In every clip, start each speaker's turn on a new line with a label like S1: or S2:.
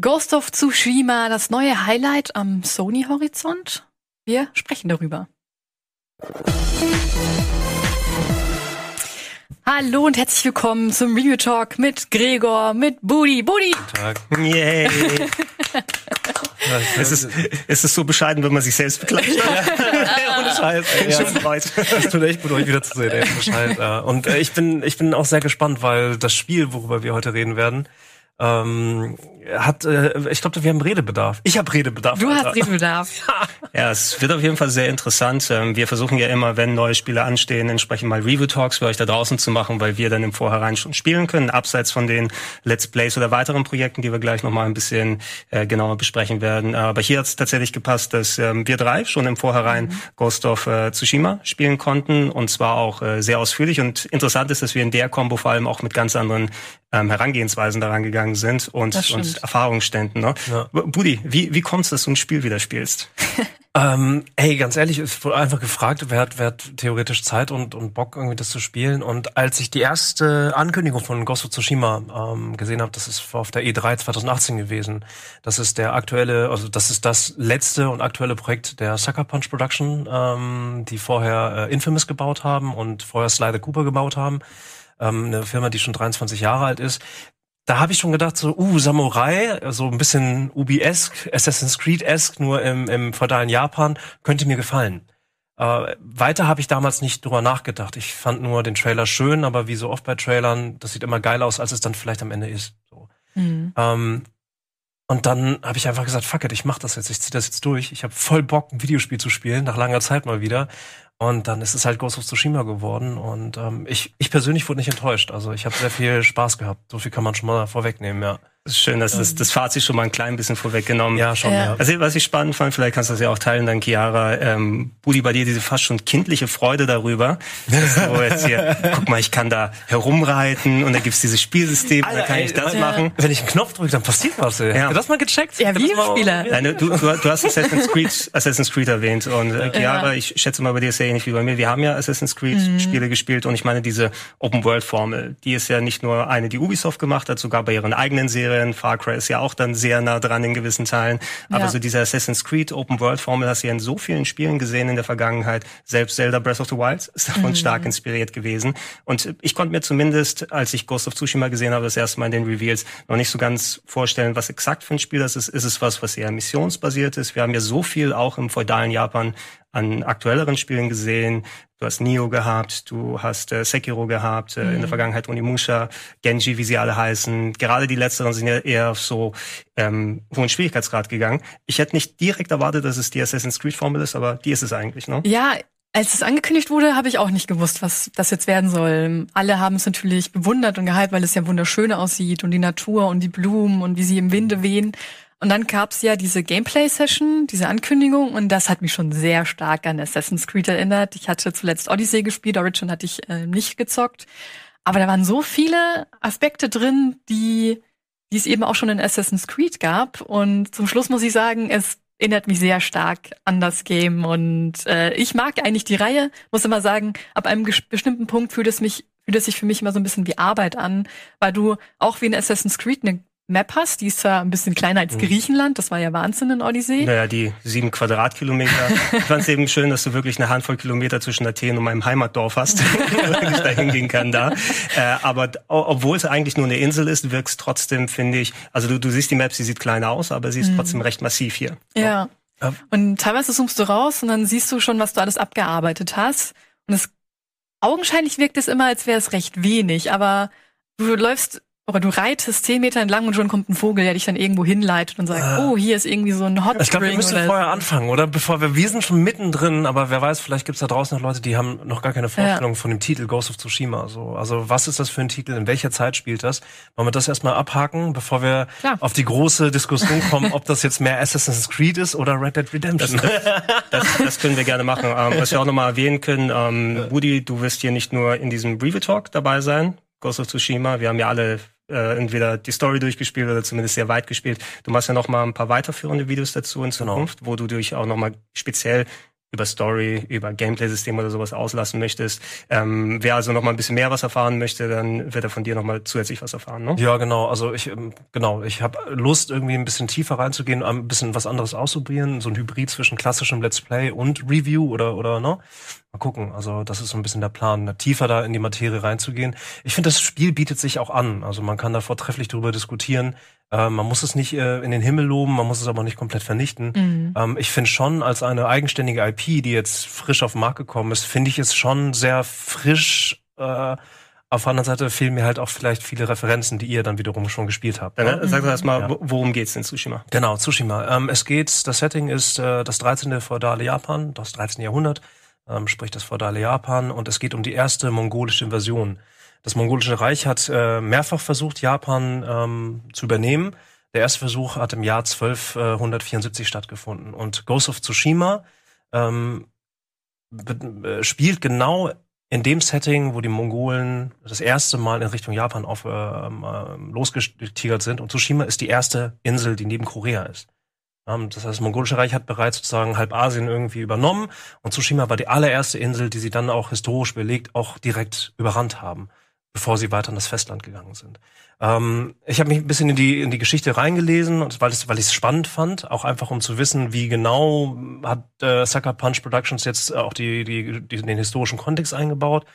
S1: Ghost of Tsushima, das neue Highlight am Sony-Horizont? Wir sprechen darüber. Hallo und herzlich willkommen zum Review Talk mit Gregor, mit Budi. Budi!
S2: Guten Tag. Yay! es, ist, es ist so bescheiden, wenn man sich selbst beklatscht.
S3: Ohne Scheiß. Ey, ja. Es tut echt gut, euch wiederzusehen. Ey. Bescheid, ja. Und äh, ich bin, ich bin auch sehr gespannt, weil das Spiel, worüber wir heute reden werden, ähm, hat, äh, ich glaube, wir haben Redebedarf. Ich habe Redebedarf.
S1: Du Alter. hast Redebedarf.
S2: ja, es wird auf jeden Fall sehr interessant. Ähm, wir versuchen ja immer, wenn neue Spiele anstehen, entsprechend mal Review-Talks für euch da draußen zu machen, weil wir dann im Vorhinein schon spielen können, abseits von den Let's Plays oder weiteren Projekten, die wir gleich nochmal ein bisschen äh, genauer besprechen werden. Aber hier hat es tatsächlich gepasst, dass ähm, wir drei schon im Vorhinein mhm. Ghost of äh, Tsushima spielen konnten und zwar auch äh, sehr ausführlich. Und interessant ist, dass wir in der Combo vor allem auch mit ganz anderen ähm, Herangehensweisen daran gegangen sind und, und Erfahrungsständen. Ne? Ja. Budi, wie, wie kommst du, dass du ein Spiel wieder spielst?
S3: ähm, hey, ganz ehrlich, es wurde einfach gefragt, wer hat, wer hat theoretisch Zeit und, und Bock, irgendwie das zu spielen. Und als ich die erste Ankündigung von Ghost of Tsushima ähm, gesehen habe, das ist auf der E3 2018 gewesen. Das ist der aktuelle, also das ist das letzte und aktuelle Projekt der Sucker Punch Production, ähm, die vorher äh, Infamous gebaut haben und vorher the Cooper gebaut haben ähm, eine Firma, die schon 23 Jahre alt ist. Da habe ich schon gedacht, so, uh, Samurai, so ein bisschen Ubi-esque, Assassin's Creed-esque, nur im, im feudalen Japan, könnte mir gefallen. Äh, weiter habe ich damals nicht drüber nachgedacht. Ich fand nur den Trailer schön, aber wie so oft bei Trailern, das sieht immer geiler aus, als es dann vielleicht am Ende ist. So. Mhm. Ähm, und dann habe ich einfach gesagt, fuck it, ich mach das jetzt, ich zieh das jetzt durch. Ich habe voll Bock, ein Videospiel zu spielen, nach langer Zeit mal wieder. Und dann ist es halt Ghost of Tsushima geworden. Und ähm, ich, ich persönlich wurde nicht enttäuscht. Also ich habe sehr viel Spaß gehabt. So viel kann man schon mal vorwegnehmen, ja.
S2: Das ist schön, dass das, das Fazit schon mal ein klein bisschen vorweggenommen.
S3: Ja, schon, ja. ja.
S2: Also was ich spannend fand, vielleicht kannst du das ja auch teilen, dann Chiara, ähm, Budi, bei dir diese fast schon kindliche Freude darüber, dass du jetzt hier, guck mal, ich kann da herumreiten und da gibt's dieses Spielsystem, Alter, da kann ey, ich das ja. machen.
S3: Wenn ich einen Knopf drücke, dann passiert was. Ey. Ja. Hast du das mal gecheckt?
S1: Ja, wie Spieler.
S2: Nein, du, du, du hast Assassin's Creed, Assassin's Creed erwähnt und äh, Chiara, ja. ich schätze mal, bei dir ist ja ähnlich wie bei mir. Wir haben ja Assassin's Creed mhm. Spiele gespielt und ich meine, diese Open-World-Formel, die ist ja nicht nur eine, die Ubisoft gemacht hat, sogar bei ihren eigenen Serien, Far Cry ist ja auch dann sehr nah dran in gewissen Teilen. Aber ja. so diese Assassin's Creed Open World Formel hast du ja in so vielen Spielen gesehen in der Vergangenheit. Selbst Zelda Breath of the Wild ist davon mhm. stark inspiriert gewesen. Und ich konnte mir zumindest, als ich Ghost of Tsushima gesehen habe, das erste Mal in den Reveals, noch nicht so ganz vorstellen, was exakt für ein Spiel das ist. Ist es was, was eher missionsbasiert ist? Wir haben ja so viel auch im feudalen Japan an aktuelleren Spielen gesehen. Du hast Nio gehabt, du hast äh, Sekiro gehabt, äh, mhm. in der mhm. Vergangenheit Onimusha, Genji, wie sie alle heißen. Gerade die letzteren sind ja eher auf so ähm, hohen Schwierigkeitsgrad gegangen. Ich hätte nicht direkt erwartet, dass es die Assassin's Creed Formel ist, aber die ist es eigentlich, ne?
S1: Ja, als es angekündigt wurde, habe ich auch nicht gewusst, was das jetzt werden soll. Alle haben es natürlich bewundert und gehypt, weil es ja wunderschön aussieht und die Natur und die Blumen und wie sie im Winde wehen. Und dann gab's ja diese Gameplay-Session, diese Ankündigung, und das hat mich schon sehr stark an Assassin's Creed erinnert. Ich hatte zuletzt Odyssey gespielt, Origin hatte ich äh, nicht gezockt. Aber da waren so viele Aspekte drin, die, die es eben auch schon in Assassin's Creed gab. Und zum Schluss muss ich sagen, es erinnert mich sehr stark an das Game. Und äh, ich mag eigentlich die Reihe, muss immer sagen, ab einem bestimmten Punkt fühlt es mich fühlt es sich für mich immer so ein bisschen wie Arbeit an, weil du auch wie in Assassin's Creed eine Map hast. Die ist zwar ein bisschen kleiner als mhm. Griechenland, das war ja Wahnsinn in Odyssey.
S2: Naja, die sieben Quadratkilometer. ich fand es eben schön, dass du wirklich eine Handvoll Kilometer zwischen Athen und meinem Heimatdorf hast, wo ich da hingehen kann da. Äh, aber obwohl es eigentlich nur eine Insel ist, wirkt es trotzdem, finde ich, also du, du siehst die Map, sie sieht kleiner aus, aber sie ist mhm. trotzdem recht massiv hier.
S1: Ja. ja. Und teilweise zoomst du raus und dann siehst du schon, was du alles abgearbeitet hast. Und es augenscheinlich wirkt es immer, als wäre es recht wenig, aber du läufst aber du reitest zehn Meter entlang und schon kommt ein Vogel, der dich dann irgendwo hinleitet und sagt, äh, oh, hier ist irgendwie so ein Hot
S3: Ich glaube, wir müssen vorher anfangen, oder? Bevor wir, wir sind schon mittendrin, aber wer weiß, vielleicht gibt's da draußen noch Leute, die haben noch gar keine Vorstellung ja. von dem Titel Ghost of Tsushima. So, also was ist das für ein Titel? In welcher Zeit spielt das? Wollen wir das erstmal abhaken, bevor wir Klar. auf die große Diskussion kommen, ob das jetzt mehr Assassin's Creed ist oder Red Dead Redemption?
S2: Das, das, das können wir gerne machen. Ähm, was wir auch nochmal erwähnen können, ähm, Woody, du wirst hier nicht nur in diesem Review Talk dabei sein, Ghost of Tsushima. Wir haben ja alle äh, entweder die Story durchgespielt oder zumindest sehr weit gespielt. Du machst ja noch mal ein paar weiterführende Videos dazu in genau. Zukunft, genau. wo du dich auch noch mal speziell über Story, über Gameplay-System oder sowas auslassen möchtest. Ähm, wer also noch mal ein bisschen mehr was erfahren möchte, dann wird er von dir noch mal zusätzlich was erfahren, ne?
S3: Ja, genau. Also ich ähm, genau, ich habe Lust irgendwie ein bisschen tiefer reinzugehen, ein bisschen was anderes auszuprobieren, so ein Hybrid zwischen klassischem Let's Play und Review oder oder ne? Mal gucken. Also das ist so ein bisschen der Plan, da tiefer da in die Materie reinzugehen. Ich finde, das Spiel bietet sich auch an. Also man kann da vortrefflich darüber diskutieren. Äh, man muss es nicht äh, in den Himmel loben, man muss es aber nicht komplett vernichten. Mhm. Ähm, ich finde schon, als eine eigenständige IP, die jetzt frisch auf den Markt gekommen ist, finde ich es schon sehr frisch. Äh, auf der anderen Seite fehlen mir halt auch vielleicht viele Referenzen, die ihr dann wiederum schon gespielt habt.
S2: Dann ne? sag doch erstmal, ja. worum geht's in Tsushima?
S3: Genau, Tsushima. Ähm, es geht, das Setting ist äh, das 13. feudale Japan, das 13. Jahrhundert, ähm, sprich das feudale Japan, und es geht um die erste mongolische Invasion. Das mongolische Reich hat äh, mehrfach versucht, Japan ähm, zu übernehmen. Der erste Versuch hat im Jahr 1274 stattgefunden. Und Ghost of Tsushima ähm, äh, spielt genau in dem Setting, wo die Mongolen das erste Mal in Richtung Japan auf, äh, äh, losgetigert sind. Und Tsushima ist die erste Insel, die neben Korea ist. Ähm, das heißt, das mongolische Reich hat bereits sozusagen halb Asien irgendwie übernommen. Und Tsushima war die allererste Insel, die sie dann auch historisch belegt auch direkt überrannt haben bevor sie weiter an das Festland gegangen sind. Ähm, ich habe mich ein bisschen in die, in die Geschichte reingelesen, weil, weil ich es spannend fand, auch einfach um zu wissen, wie genau hat äh, Sucker Punch Productions jetzt auch die, die, die, den historischen Kontext eingebaut.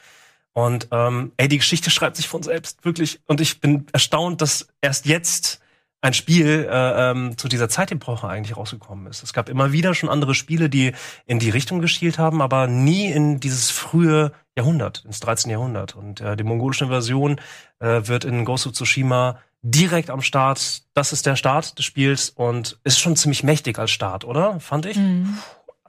S3: Und ähm, ey, die Geschichte schreibt sich von selbst, wirklich. Und ich bin erstaunt, dass erst jetzt ein Spiel äh, ähm, zu dieser Zeitepoche eigentlich rausgekommen ist. Es gab immer wieder schon andere Spiele, die in die Richtung geschielt haben, aber nie in dieses frühe Jahrhundert, ins 13. Jahrhundert. Und äh, die mongolische Invasion äh, wird in Ghost of Tsushima direkt am Start. Das ist der Start des Spiels und ist schon ziemlich mächtig als Start, oder? Fand ich. Mhm.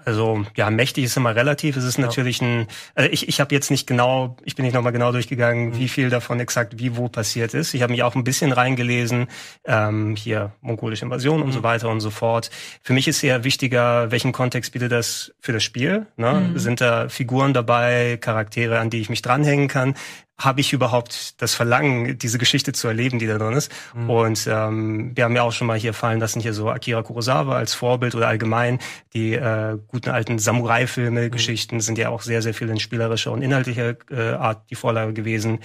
S2: Also ja, mächtig ist immer relativ. Es ist ja. natürlich ein. Also ich ich habe jetzt nicht genau, ich bin nicht nochmal genau durchgegangen, mhm. wie viel davon exakt wie wo passiert ist. Ich habe mich auch ein bisschen reingelesen, ähm, hier mongolische Invasion mhm. und so mhm. weiter und so fort. Für mich ist eher wichtiger, welchen Kontext bietet das für das Spiel? Ne? Mhm. Sind da Figuren dabei, Charaktere, an die ich mich dranhängen kann? Habe ich überhaupt das Verlangen, diese Geschichte zu erleben, die da drin ist. Mhm. Und ähm, wir haben ja auch schon mal hier fallen lassen, hier so Akira Kurosawa als Vorbild oder allgemein die äh, guten alten Samurai-Filme, mhm. Geschichten sind ja auch sehr, sehr viel in spielerischer und inhaltlicher äh, Art die Vorlage gewesen.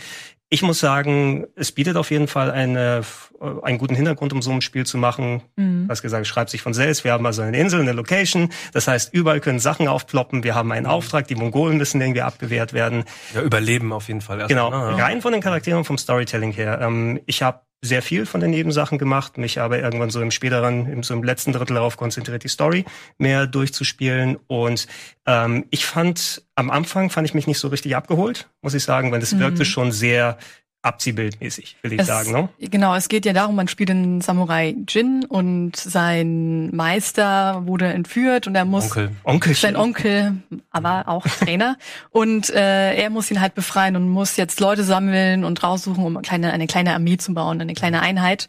S2: Ich muss sagen, es bietet auf jeden Fall eine, äh, einen guten Hintergrund, um so ein Spiel zu machen. Mhm. Was gesagt, schreibt sich von selbst. Wir haben also eine Insel, eine Location. Das heißt, überall können Sachen aufploppen. Wir haben einen mhm. Auftrag. Die Mongolen müssen irgendwie abgewehrt werden.
S3: Ja, überleben auf jeden Fall.
S2: Genau. Mal, ne? Rein von den Charakteren, vom Storytelling her. Ähm, ich habe sehr viel von den Nebensachen gemacht, mich aber irgendwann so im späteren, im, so im letzten Drittel darauf konzentriert, die Story mehr durchzuspielen. Und ähm, ich fand, am Anfang fand ich mich nicht so richtig abgeholt, muss ich sagen, weil es mhm. wirkte schon sehr Abziehbildmäßig, will ich
S1: es,
S2: sagen. Ne?
S1: Genau, es geht ja darum, man spielt den Samurai Jin und sein Meister wurde entführt und er muss
S3: Onkel.
S1: Onkel sein Onkel, aber auch Trainer und äh, er muss ihn halt befreien und muss jetzt Leute sammeln und raussuchen, um eine kleine, eine kleine Armee zu bauen, eine kleine Einheit.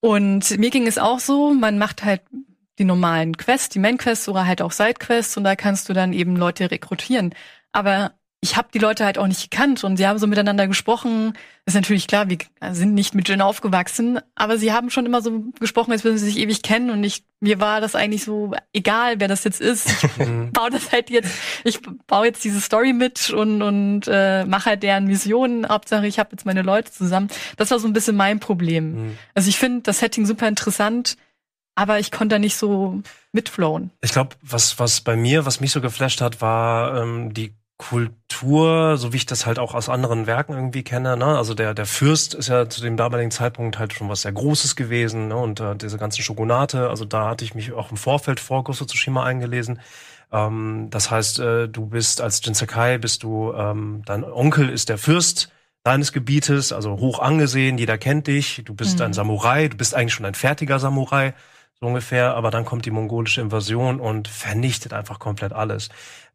S1: Und mir ging es auch so, man macht halt die normalen Quests, die Main Quests oder halt auch Side Quests und da kannst du dann eben Leute rekrutieren. Aber ich habe die Leute halt auch nicht gekannt und sie haben so miteinander gesprochen. Ist natürlich klar, wir sind nicht mit Jin aufgewachsen, aber sie haben schon immer so gesprochen, als würden sie sich ewig kennen und ich, mir war das eigentlich so egal, wer das jetzt ist. Ich mhm. baue das halt jetzt, ich baue jetzt diese Story mit und und äh, mache halt deren Missionen. Hauptsache, ich habe jetzt meine Leute zusammen. Das war so ein bisschen mein Problem. Mhm. Also ich finde das Setting super interessant, aber ich konnte da nicht so mitflowen.
S3: Ich glaube, was was bei mir, was mich so geflasht hat, war ähm, die Kultur, so wie ich das halt auch aus anderen Werken irgendwie kenne. Ne? Also der, der Fürst ist ja zu dem damaligen Zeitpunkt halt schon was sehr Großes gewesen. Ne? Und äh, diese ganzen Shogunate, also da hatte ich mich auch im Vorfeld vor Ghost of Tsushima eingelesen. Ähm, das heißt, äh, du bist als Jinsekai, bist du, ähm, dein Onkel ist der Fürst deines Gebietes, also hoch angesehen, jeder kennt dich, du bist mhm. ein Samurai, du bist eigentlich schon ein fertiger Samurai so ungefähr, aber dann kommt die mongolische Invasion und vernichtet einfach komplett alles.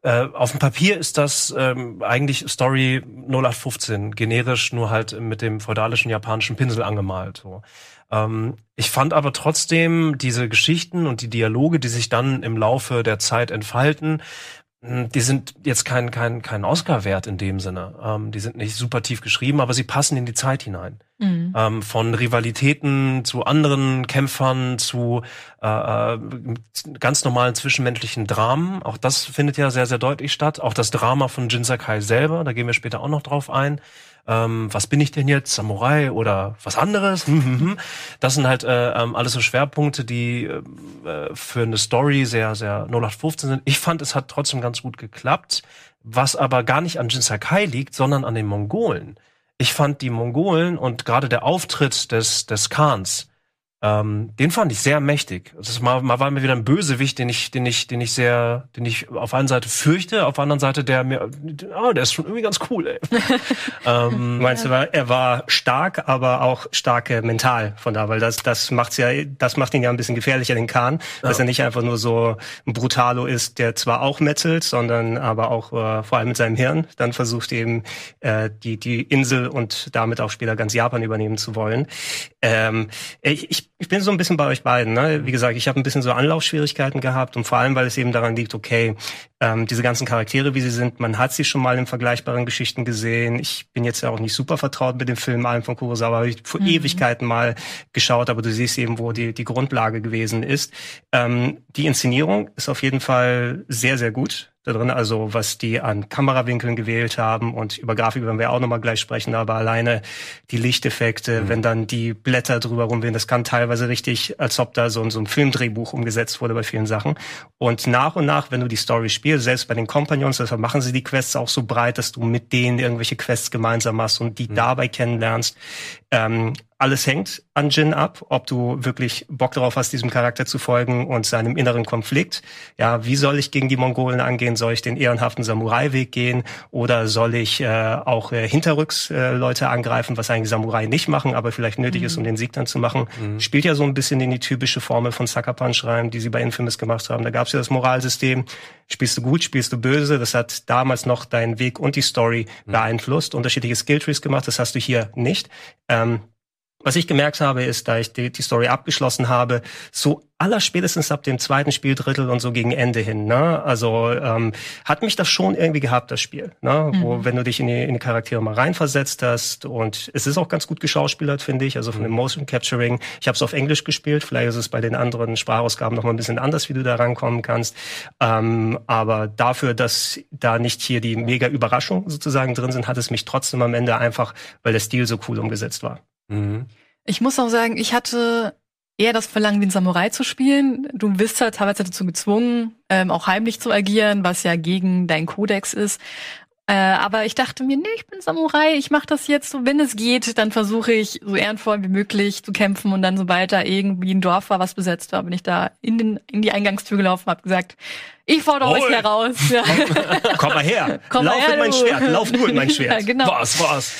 S3: Äh, auf dem Papier ist das ähm, eigentlich Story 0815, generisch, nur halt mit dem feudalischen japanischen Pinsel angemalt. So. Ähm, ich fand aber trotzdem diese Geschichten und die Dialoge, die sich dann im Laufe der Zeit entfalten, die sind jetzt kein, kein, kein Oscar-Wert in dem Sinne. Ähm, die sind nicht super tief geschrieben, aber sie passen in die Zeit hinein. Mhm. Ähm, von Rivalitäten zu anderen Kämpfern zu äh, äh, ganz normalen zwischenmenschlichen Dramen. Auch das findet ja sehr, sehr deutlich statt. Auch das Drama von Jin Sakai selber, da gehen wir später auch noch drauf ein. Ähm, was bin ich denn jetzt, Samurai oder was anderes? Hm, hm, hm. Das sind halt äh, ähm, alles so Schwerpunkte, die äh, für eine Story sehr, sehr 0815 sind. Ich fand, es hat trotzdem ganz gut geklappt, was aber gar nicht an Jin Sakai liegt, sondern an den Mongolen ich fand die Mongolen und gerade der Auftritt des, des Khans, ähm, den fand ich sehr mächtig. Das mal, mal war mir wieder ein Bösewicht, den ich, den ich, den ich sehr, den ich auf einer Seite fürchte, auf der anderen Seite der mir, oh, der ist schon irgendwie ganz cool, ey.
S2: ähm, Meinst du, er war stark, aber auch starke mental von da, weil das, das macht's ja, das macht ihn ja ein bisschen gefährlicher, den dass ja. er nicht einfach nur so ein Brutalo ist, der zwar auch metzelt, sondern aber auch äh, vor allem mit seinem Hirn dann versucht eben äh, die die Insel und damit auch später ganz Japan übernehmen zu wollen. Ähm, ich, ich ich bin so ein bisschen bei euch beiden. Ne? Wie gesagt, ich habe ein bisschen so Anlaufschwierigkeiten gehabt und vor allem, weil es eben daran liegt, okay, ähm, diese ganzen Charaktere, wie sie sind, man hat sie schon mal in vergleichbaren Geschichten gesehen. Ich bin jetzt ja auch nicht super vertraut mit dem Film allen von Kurosawa, habe ich vor mhm. Ewigkeiten mal geschaut, aber du siehst eben, wo die, die Grundlage gewesen ist. Ähm, die Inszenierung ist auf jeden Fall sehr, sehr gut da drin, also was die an Kamerawinkeln gewählt haben und über Grafik werden wir auch nochmal gleich sprechen, aber alleine die Lichteffekte, mhm. wenn dann die Blätter drüber rumwehen, das kann teilweise richtig, als ob da so, so ein Filmdrehbuch umgesetzt wurde bei vielen Sachen. Und nach und nach, wenn du die Story spielst, selbst bei den Companions, deshalb machen sie die Quests auch so breit, dass du mit denen irgendwelche Quests gemeinsam machst und die mhm. dabei kennenlernst, ähm, alles hängt an Jin ab, ob du wirklich Bock darauf hast, diesem Charakter zu folgen und seinem inneren Konflikt. Ja, wie soll ich gegen die Mongolen angehen? Soll ich den ehrenhaften Samurai-Weg gehen oder soll ich äh, auch äh, hinterrücks äh, Leute angreifen, was eigentlich Samurai nicht machen, aber vielleicht nötig mhm. ist, um den Sieg dann zu machen? Mhm. Spielt ja so ein bisschen in die typische Formel von Sucker Punch rein, die sie bei Infamous gemacht haben. Da gab es ja das Moralsystem. Spielst du gut, spielst du böse? Das hat damals noch deinen Weg und die Story mhm. beeinflusst. Unterschiedliche Skilltrees gemacht. Das hast du hier nicht. Ähm, was ich gemerkt habe, ist, da ich die, die Story abgeschlossen habe, so allerspätestens ab dem zweiten Spieldrittel und so gegen Ende hin. Ne? Also ähm, hat mich das schon irgendwie gehabt, das Spiel. Ne? Mhm. Wo, wenn du dich in die, in die Charaktere mal reinversetzt hast und es ist auch ganz gut geschauspielert, finde ich, also von dem. Motion Capturing. Ich habe es auf Englisch gespielt, vielleicht ist es bei den anderen Sprachausgaben noch mal ein bisschen anders, wie du da rankommen kannst. Ähm, aber dafür, dass da nicht hier die mega Überraschung sozusagen drin sind, hat es mich trotzdem am Ende einfach, weil der Stil so cool umgesetzt war.
S1: Mhm. Ich muss auch sagen, ich hatte eher das Verlangen, ein Samurai zu spielen. Du bist halt teilweise dazu gezwungen, ähm, auch heimlich zu agieren, was ja gegen deinen Kodex ist. Äh, aber ich dachte mir, nee, ich bin Samurai, ich mache das jetzt so, wenn es geht, dann versuche ich so ehrenvoll wie möglich zu kämpfen und dann sobald da irgendwie ein Dorf war, was besetzt war, bin ich da in, den, in die Eingangstür gelaufen, hab gesagt, ich fordere euch heraus. Ja.
S2: Komm mal her, Komm lauf mal her, in mein Schwert, lauf nur in mein Schwert.
S1: Ja, genau.
S2: Was, was?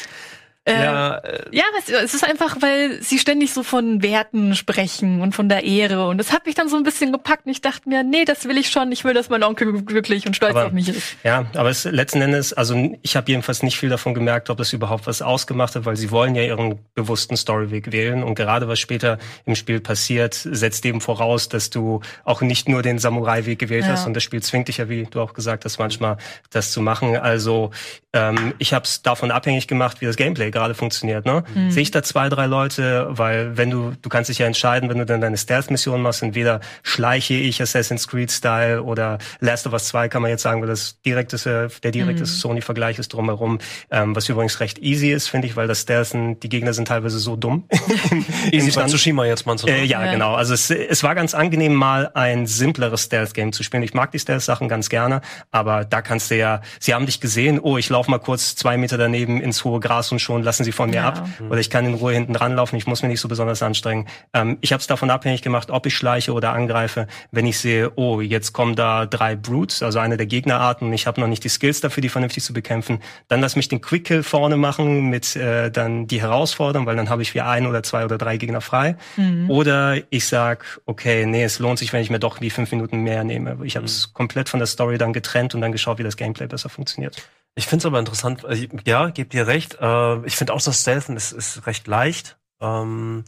S1: Äh, ja, ja es ist einfach, weil sie ständig so von Werten sprechen und von der Ehre. Und das hat mich dann so ein bisschen gepackt. Und ich dachte mir, nee, das will ich schon. Ich will, dass mein Onkel glücklich und stolz
S2: aber,
S1: auf mich ist.
S2: Ja, aber es, letzten Endes, also ich habe jedenfalls nicht viel davon gemerkt, ob das überhaupt was ausgemacht hat, weil sie wollen ja ihren bewussten Storyweg wählen. Und gerade was später im Spiel passiert, setzt eben voraus, dass du auch nicht nur den Samurai-Weg gewählt ja. hast. Und das Spiel zwingt dich ja, wie du auch gesagt hast, manchmal das zu machen. Also ähm, ich habe es davon abhängig gemacht, wie das Gameplay gerade funktioniert. Ne? Mhm. Sehe ich da zwei, drei Leute, weil wenn du, du kannst dich ja entscheiden, wenn du dann deine Stealth-Mission machst, entweder schleiche ich Assassin's Creed-Style oder Last of Us 2 kann man jetzt sagen, weil das direkteste, der direkteste mhm. Sony-Vergleich ist drumherum, ähm, was übrigens recht easy ist, finde ich, weil das Stealthen, die Gegner sind teilweise so dumm.
S3: easy Tsushima jetzt, meinst du?
S2: Äh, ja, ja, genau. Also es, es war ganz angenehm, mal ein simpleres Stealth-Game zu spielen. Ich mag die Stealth-Sachen ganz gerne, aber da kannst du ja, sie haben dich gesehen, oh, ich laufe mal kurz zwei Meter daneben ins hohe Gras und schon lassen sie von mir ja. ab. Oder ich kann in Ruhe hinten dran laufen, ich muss mich nicht so besonders anstrengen. Ähm, ich habe es davon abhängig gemacht, ob ich schleiche oder angreife. Wenn ich sehe, oh, jetzt kommen da drei Brutes, also eine der Gegnerarten, und ich habe noch nicht die Skills dafür, die vernünftig zu bekämpfen, dann lass mich den Quick Kill vorne machen mit äh, dann die Herausforderung, weil dann habe ich wie ein oder zwei oder drei Gegner frei. Mhm. Oder ich sag, okay, nee, es lohnt sich, wenn ich mir doch die fünf Minuten mehr nehme. Ich habe es mhm. komplett von der Story dann getrennt und dann geschaut, wie das Gameplay besser funktioniert.
S3: Ich finde es aber interessant, äh, ja, gebt dir recht. Äh, ich finde auch, das Stealthen ist, ist recht leicht. Ähm,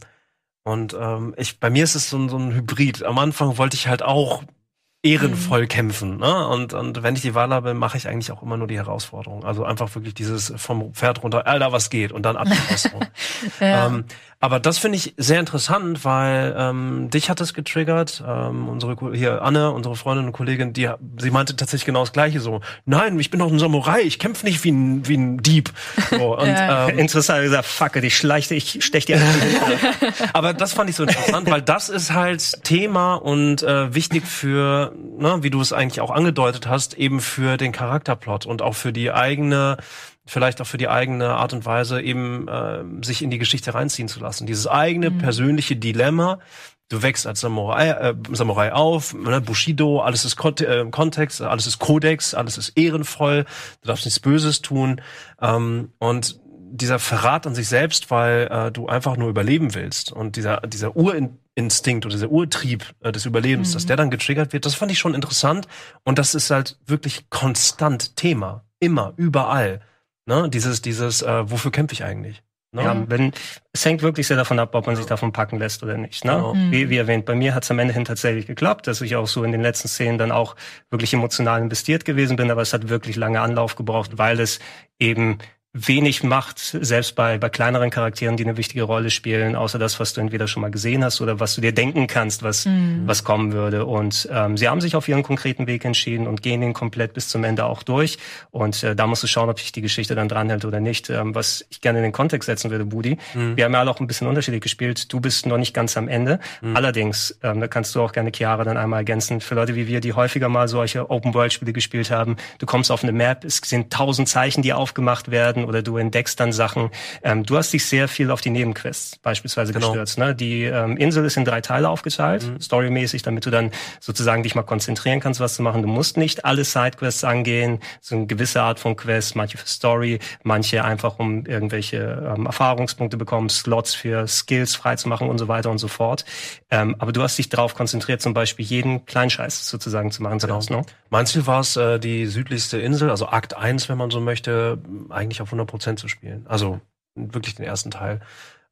S3: und ähm, ich, bei mir ist es so, ein, so ein Hybrid. Am Anfang wollte ich halt auch ehrenvoll mhm. kämpfen. Ne? Und, und wenn ich die Wahl habe, mache ich eigentlich auch immer nur die Herausforderung. Also einfach wirklich dieses vom Pferd runter, Alter, was geht? Und dann ab die ja. ähm, aber das finde ich sehr interessant, weil ähm, dich hat es getriggert. Ähm, unsere hier Anne, unsere Freundin und Kollegin, die sie meinte tatsächlich genau das Gleiche. So, nein, ich bin doch ein Samurai, ich kämpfe nicht wie ein wie ein Dieb. So,
S2: und, ja. ähm, interessant gesagt, fuck it, ich schleiche, ich stech dir.
S3: aber das fand ich so interessant, weil das ist halt Thema und äh, wichtig für, ne, wie du es eigentlich auch angedeutet hast, eben für den Charakterplot und auch für die eigene vielleicht auch für die eigene Art und Weise eben äh, sich in die Geschichte reinziehen zu lassen. Dieses eigene mhm. persönliche Dilemma. Du wächst als Samurai, äh, Samurai auf, ne, Bushido, alles ist Kont äh, Kontext, alles ist Kodex, alles ist ehrenvoll, du darfst nichts Böses tun. Ähm, und dieser Verrat an sich selbst, weil äh, du einfach nur überleben willst und dieser, dieser Urinstinkt oder dieser Urtrieb äh, des Überlebens, mhm. dass der dann getriggert wird, das fand ich schon interessant und das ist halt wirklich konstant Thema. Immer, überall. Ne? Dieses, dieses, äh, wofür kämpfe ich eigentlich?
S2: Ne? Ja, wenn, es hängt wirklich sehr davon ab, ob man sich davon packen lässt oder nicht. Ne? Genau. Wie, wie erwähnt, bei mir hat es am Ende hin tatsächlich geklappt, dass ich auch so in den letzten Szenen dann auch wirklich emotional investiert gewesen bin, aber es hat wirklich lange Anlauf gebraucht, weil es eben wenig macht, selbst bei, bei kleineren Charakteren, die eine wichtige Rolle spielen, außer das, was du entweder schon mal gesehen hast oder was du dir denken kannst, was, mhm. was kommen würde. Und ähm, sie haben sich auf ihren konkreten Weg entschieden und gehen den komplett bis zum Ende auch durch. Und äh, da musst du schauen, ob sich die Geschichte dann dranhält oder nicht. Ähm, was ich gerne in den Kontext setzen würde, Budi. Mhm. Wir haben ja alle auch ein bisschen unterschiedlich gespielt. Du bist noch nicht ganz am Ende. Mhm. Allerdings, ähm, da kannst du auch gerne Chiara dann einmal ergänzen. Für Leute wie wir, die häufiger mal solche Open-World-Spiele gespielt haben, du kommst auf eine Map, es sind tausend Zeichen, die aufgemacht werden werden oder du entdeckst dann Sachen. Ähm, du hast dich sehr viel auf die Nebenquests beispielsweise genau. gestürzt. Ne? Die ähm, Insel ist in drei Teile aufgeteilt, mhm. storymäßig, damit du dann sozusagen dich mal konzentrieren kannst, was zu machen. Du musst nicht alle Sidequests angehen, so eine gewisse Art von Quests, manche für Story, manche einfach um irgendwelche ähm, Erfahrungspunkte bekommen, Slots für Skills freizumachen und so weiter und so fort. Ähm, aber du hast dich darauf konzentriert, zum Beispiel jeden Kleinscheiß sozusagen zu machen.
S3: Genau. ne? Mein Ziel war es, äh, die südlichste Insel, also Akt 1, wenn man so möchte, eigentlich auf 100 Prozent zu spielen. Also wirklich den ersten Teil.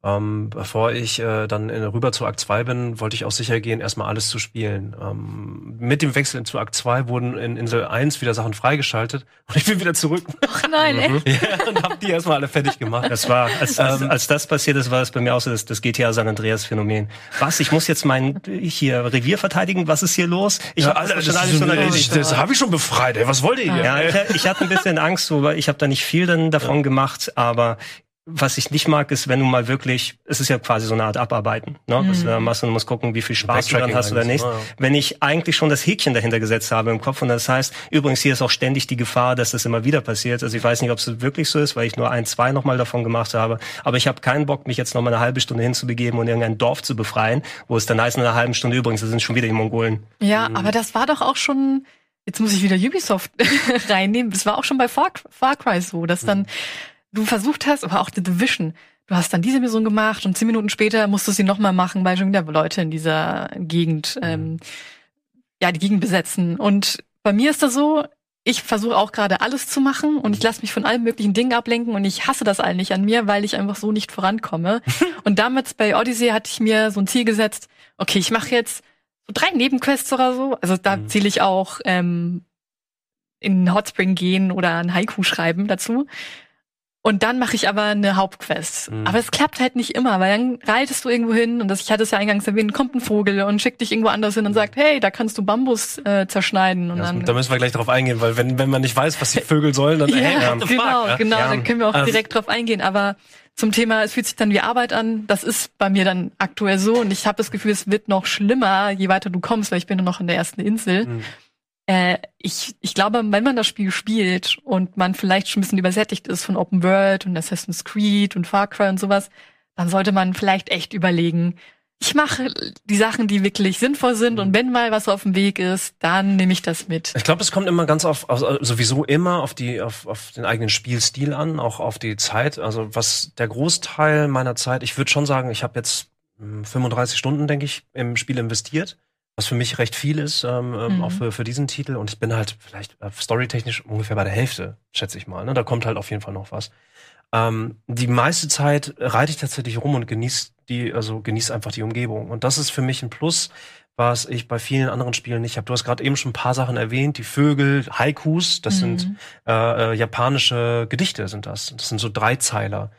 S3: Ähm, bevor ich äh, dann in, rüber zu Akt 2 bin, wollte ich auch sicher gehen, erstmal alles zu spielen. Ähm, mit dem Wechsel zu Akt 2 wurden in Insel 1 wieder Sachen freigeschaltet und ich bin wieder zurück.
S1: Ach nein, mhm.
S3: echt? Ja, und hab die erstmal alle fertig gemacht.
S2: Das war, als, als, ähm, als das passiert ist, war es bei mir auch so das, das GTA San Andreas Phänomen. Was, ich muss jetzt mein hier Revier verteidigen? Was ist hier los?
S3: Ich ja, habe das schon alles schon erledigt. Das habe ich schon befreit. Ey. Was wollt ihr hier?
S2: Ja, ich, ich hatte ein bisschen Angst, weil ich habe da nicht viel dann davon ja. gemacht, aber was ich nicht mag, ist, wenn du mal wirklich, es ist ja quasi so eine Art Abarbeiten, ne? Mhm. Was du da machst und du musst gucken, wie viel Spaß du dann hast oder nicht. Ja. Wenn ich eigentlich schon das Häkchen dahinter gesetzt habe im Kopf und das heißt, übrigens hier ist auch ständig die Gefahr, dass das immer wieder passiert. Also ich weiß nicht, ob es wirklich so ist, weil ich nur ein, zwei nochmal davon gemacht habe. Aber ich habe keinen Bock, mich jetzt nochmal eine halbe Stunde hinzubegeben und irgendein Dorf zu befreien, wo es dann heißt, in einer halben Stunde übrigens, das sind schon wieder die Mongolen.
S1: Ja, mhm. aber das war doch auch schon, jetzt muss ich wieder Ubisoft reinnehmen, das war auch schon bei Far, Far Cry so, dass dann du versucht hast, aber auch The Division, du hast dann diese Mission gemacht und zehn Minuten später musst du sie nochmal machen, weil schon wieder Leute in dieser Gegend, mhm. ähm, ja, die Gegend besetzen. Und bei mir ist das so, ich versuche auch gerade alles zu machen und ich lasse mich von allen möglichen Dingen ablenken und ich hasse das eigentlich an mir, weil ich einfach so nicht vorankomme. und damals bei Odyssey hatte ich mir so ein Ziel gesetzt, okay, ich mache jetzt so drei Nebenquests oder so. Also da mhm. zähle ich auch ähm, in Hotspring gehen oder ein Haiku schreiben dazu. Und dann mache ich aber eine Hauptquest. Mhm. Aber es klappt halt nicht immer, weil dann reitest du irgendwo hin und das, ich hatte es ja eingangs erwähnt, kommt ein Vogel und schickt dich irgendwo anders hin und sagt, hey, da kannst du Bambus äh, zerschneiden. Und
S3: ja,
S1: dann,
S3: da müssen wir gleich drauf eingehen, weil wenn, wenn man nicht weiß, was die Vögel sollen, dann
S1: ja, hey, genau, fuck, genau, ja. dann können wir auch direkt drauf eingehen. Aber zum Thema, es fühlt sich dann wie Arbeit an, das ist bei mir dann aktuell so und ich habe das Gefühl, es wird noch schlimmer, je weiter du kommst, weil ich bin noch in der ersten Insel. Mhm äh, ich, ich glaube, wenn man das Spiel spielt und man vielleicht schon ein bisschen übersättigt ist von Open World und Assassin's Creed und Far Cry und sowas, dann sollte man vielleicht echt überlegen, ich mache die Sachen, die wirklich sinnvoll sind und wenn mal was auf dem Weg ist, dann nehme ich das mit.
S3: Ich glaube, es kommt immer ganz auf, also sowieso immer auf die, auf, auf den eigenen Spielstil an, auch auf die Zeit. Also was der Großteil meiner Zeit, ich würde schon sagen, ich habe jetzt 35 hm, Stunden, denke ich, im Spiel investiert was für mich recht viel ist, ähm, ähm, mhm. auch für, für diesen Titel. Und ich bin halt vielleicht äh, storytechnisch ungefähr bei der Hälfte, schätze ich mal. Ne? Da kommt halt auf jeden Fall noch was. Ähm, die meiste Zeit reite ich tatsächlich rum und genieße die, also genieß einfach die Umgebung. Und das ist für mich ein Plus, was ich bei vielen anderen Spielen nicht habe. Du hast gerade eben schon ein paar Sachen erwähnt, die Vögel, Haikus, das mhm. sind äh, äh, japanische Gedichte, sind das. Das sind so Dreizeiler.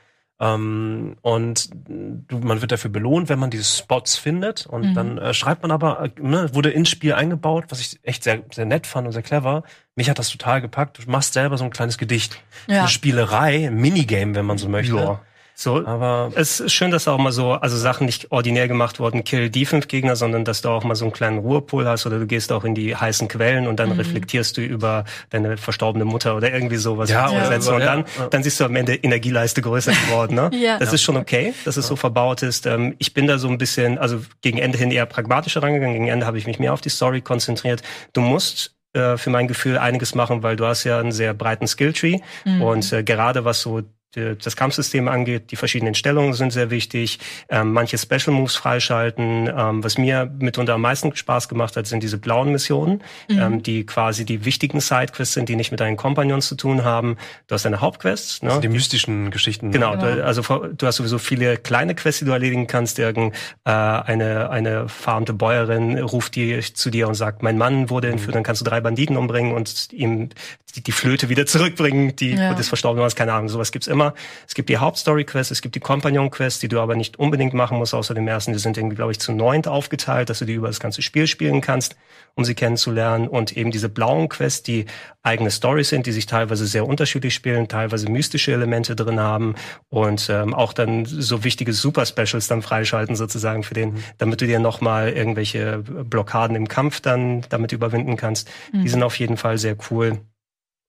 S3: Ähm, und du, man wird dafür belohnt, wenn man diese Spots findet. Und mhm. dann äh, schreibt man aber, äh, ne, wurde ins Spiel eingebaut, was ich echt sehr, sehr nett fand und sehr clever. Mich hat das total gepackt. Du machst selber so ein kleines Gedicht. Ja. Eine Spielerei, ein Minigame, wenn man so möchte. Ja.
S2: So, aber es ist schön, dass auch mal so, also Sachen nicht ordinär gemacht wurden, kill die fünf Gegner, sondern dass du auch mal so einen kleinen Ruhepol hast oder du gehst auch in die heißen Quellen und dann mhm. reflektierst du über deine verstorbene Mutter oder irgendwie sowas.
S3: Ja,
S2: ja. Und dann, dann siehst du am Ende Energieleiste größer geworden. Ne? ja. Das ist schon okay, dass es so verbaut ist. Ähm, ich bin da so ein bisschen, also gegen Ende hin eher pragmatischer rangegangen. Gegen Ende habe ich mich mehr auf die Story konzentriert. Du musst äh, für mein Gefühl einiges machen, weil du hast ja einen sehr breiten Skilltree mhm. und äh, gerade was so das Kampfsystem angeht. Die verschiedenen Stellungen sind sehr wichtig. Ähm, manche Special Moves freischalten. Ähm, was mir mitunter am meisten Spaß gemacht hat, sind diese blauen Missionen, mhm. ähm, die quasi die wichtigen Sidequests sind, die nicht mit deinen Kompagnons zu tun haben. Du hast deine Hauptquests.
S3: Ne? Also die mystischen Geschichten.
S2: Genau. genau. Du, also du hast sowieso viele kleine Quests, die du erledigen kannst. Irgend, äh, eine, eine farmte Bäuerin ruft die zu dir und sagt, mein Mann wurde entführt, mhm. dann kannst du drei Banditen umbringen und ihm die, die Flöte wieder zurückbringen, die ja. des Verstorbenen hast. Keine Ahnung, sowas gibt's immer immer. Es gibt die Hauptstory-Quest, es gibt die Companion-Quest, die du aber nicht unbedingt machen musst, außer dem ersten. Die sind irgendwie, glaube ich, zu neunt aufgeteilt, dass du die über das ganze Spiel spielen kannst, um sie kennenzulernen. Und eben diese blauen Quests, die eigene Stories sind, die sich teilweise sehr unterschiedlich spielen, teilweise mystische Elemente drin haben und ähm, auch dann so wichtige Super-Specials dann freischalten sozusagen für den, damit du dir nochmal irgendwelche Blockaden im Kampf dann damit überwinden kannst. Mhm. Die sind auf jeden Fall sehr cool.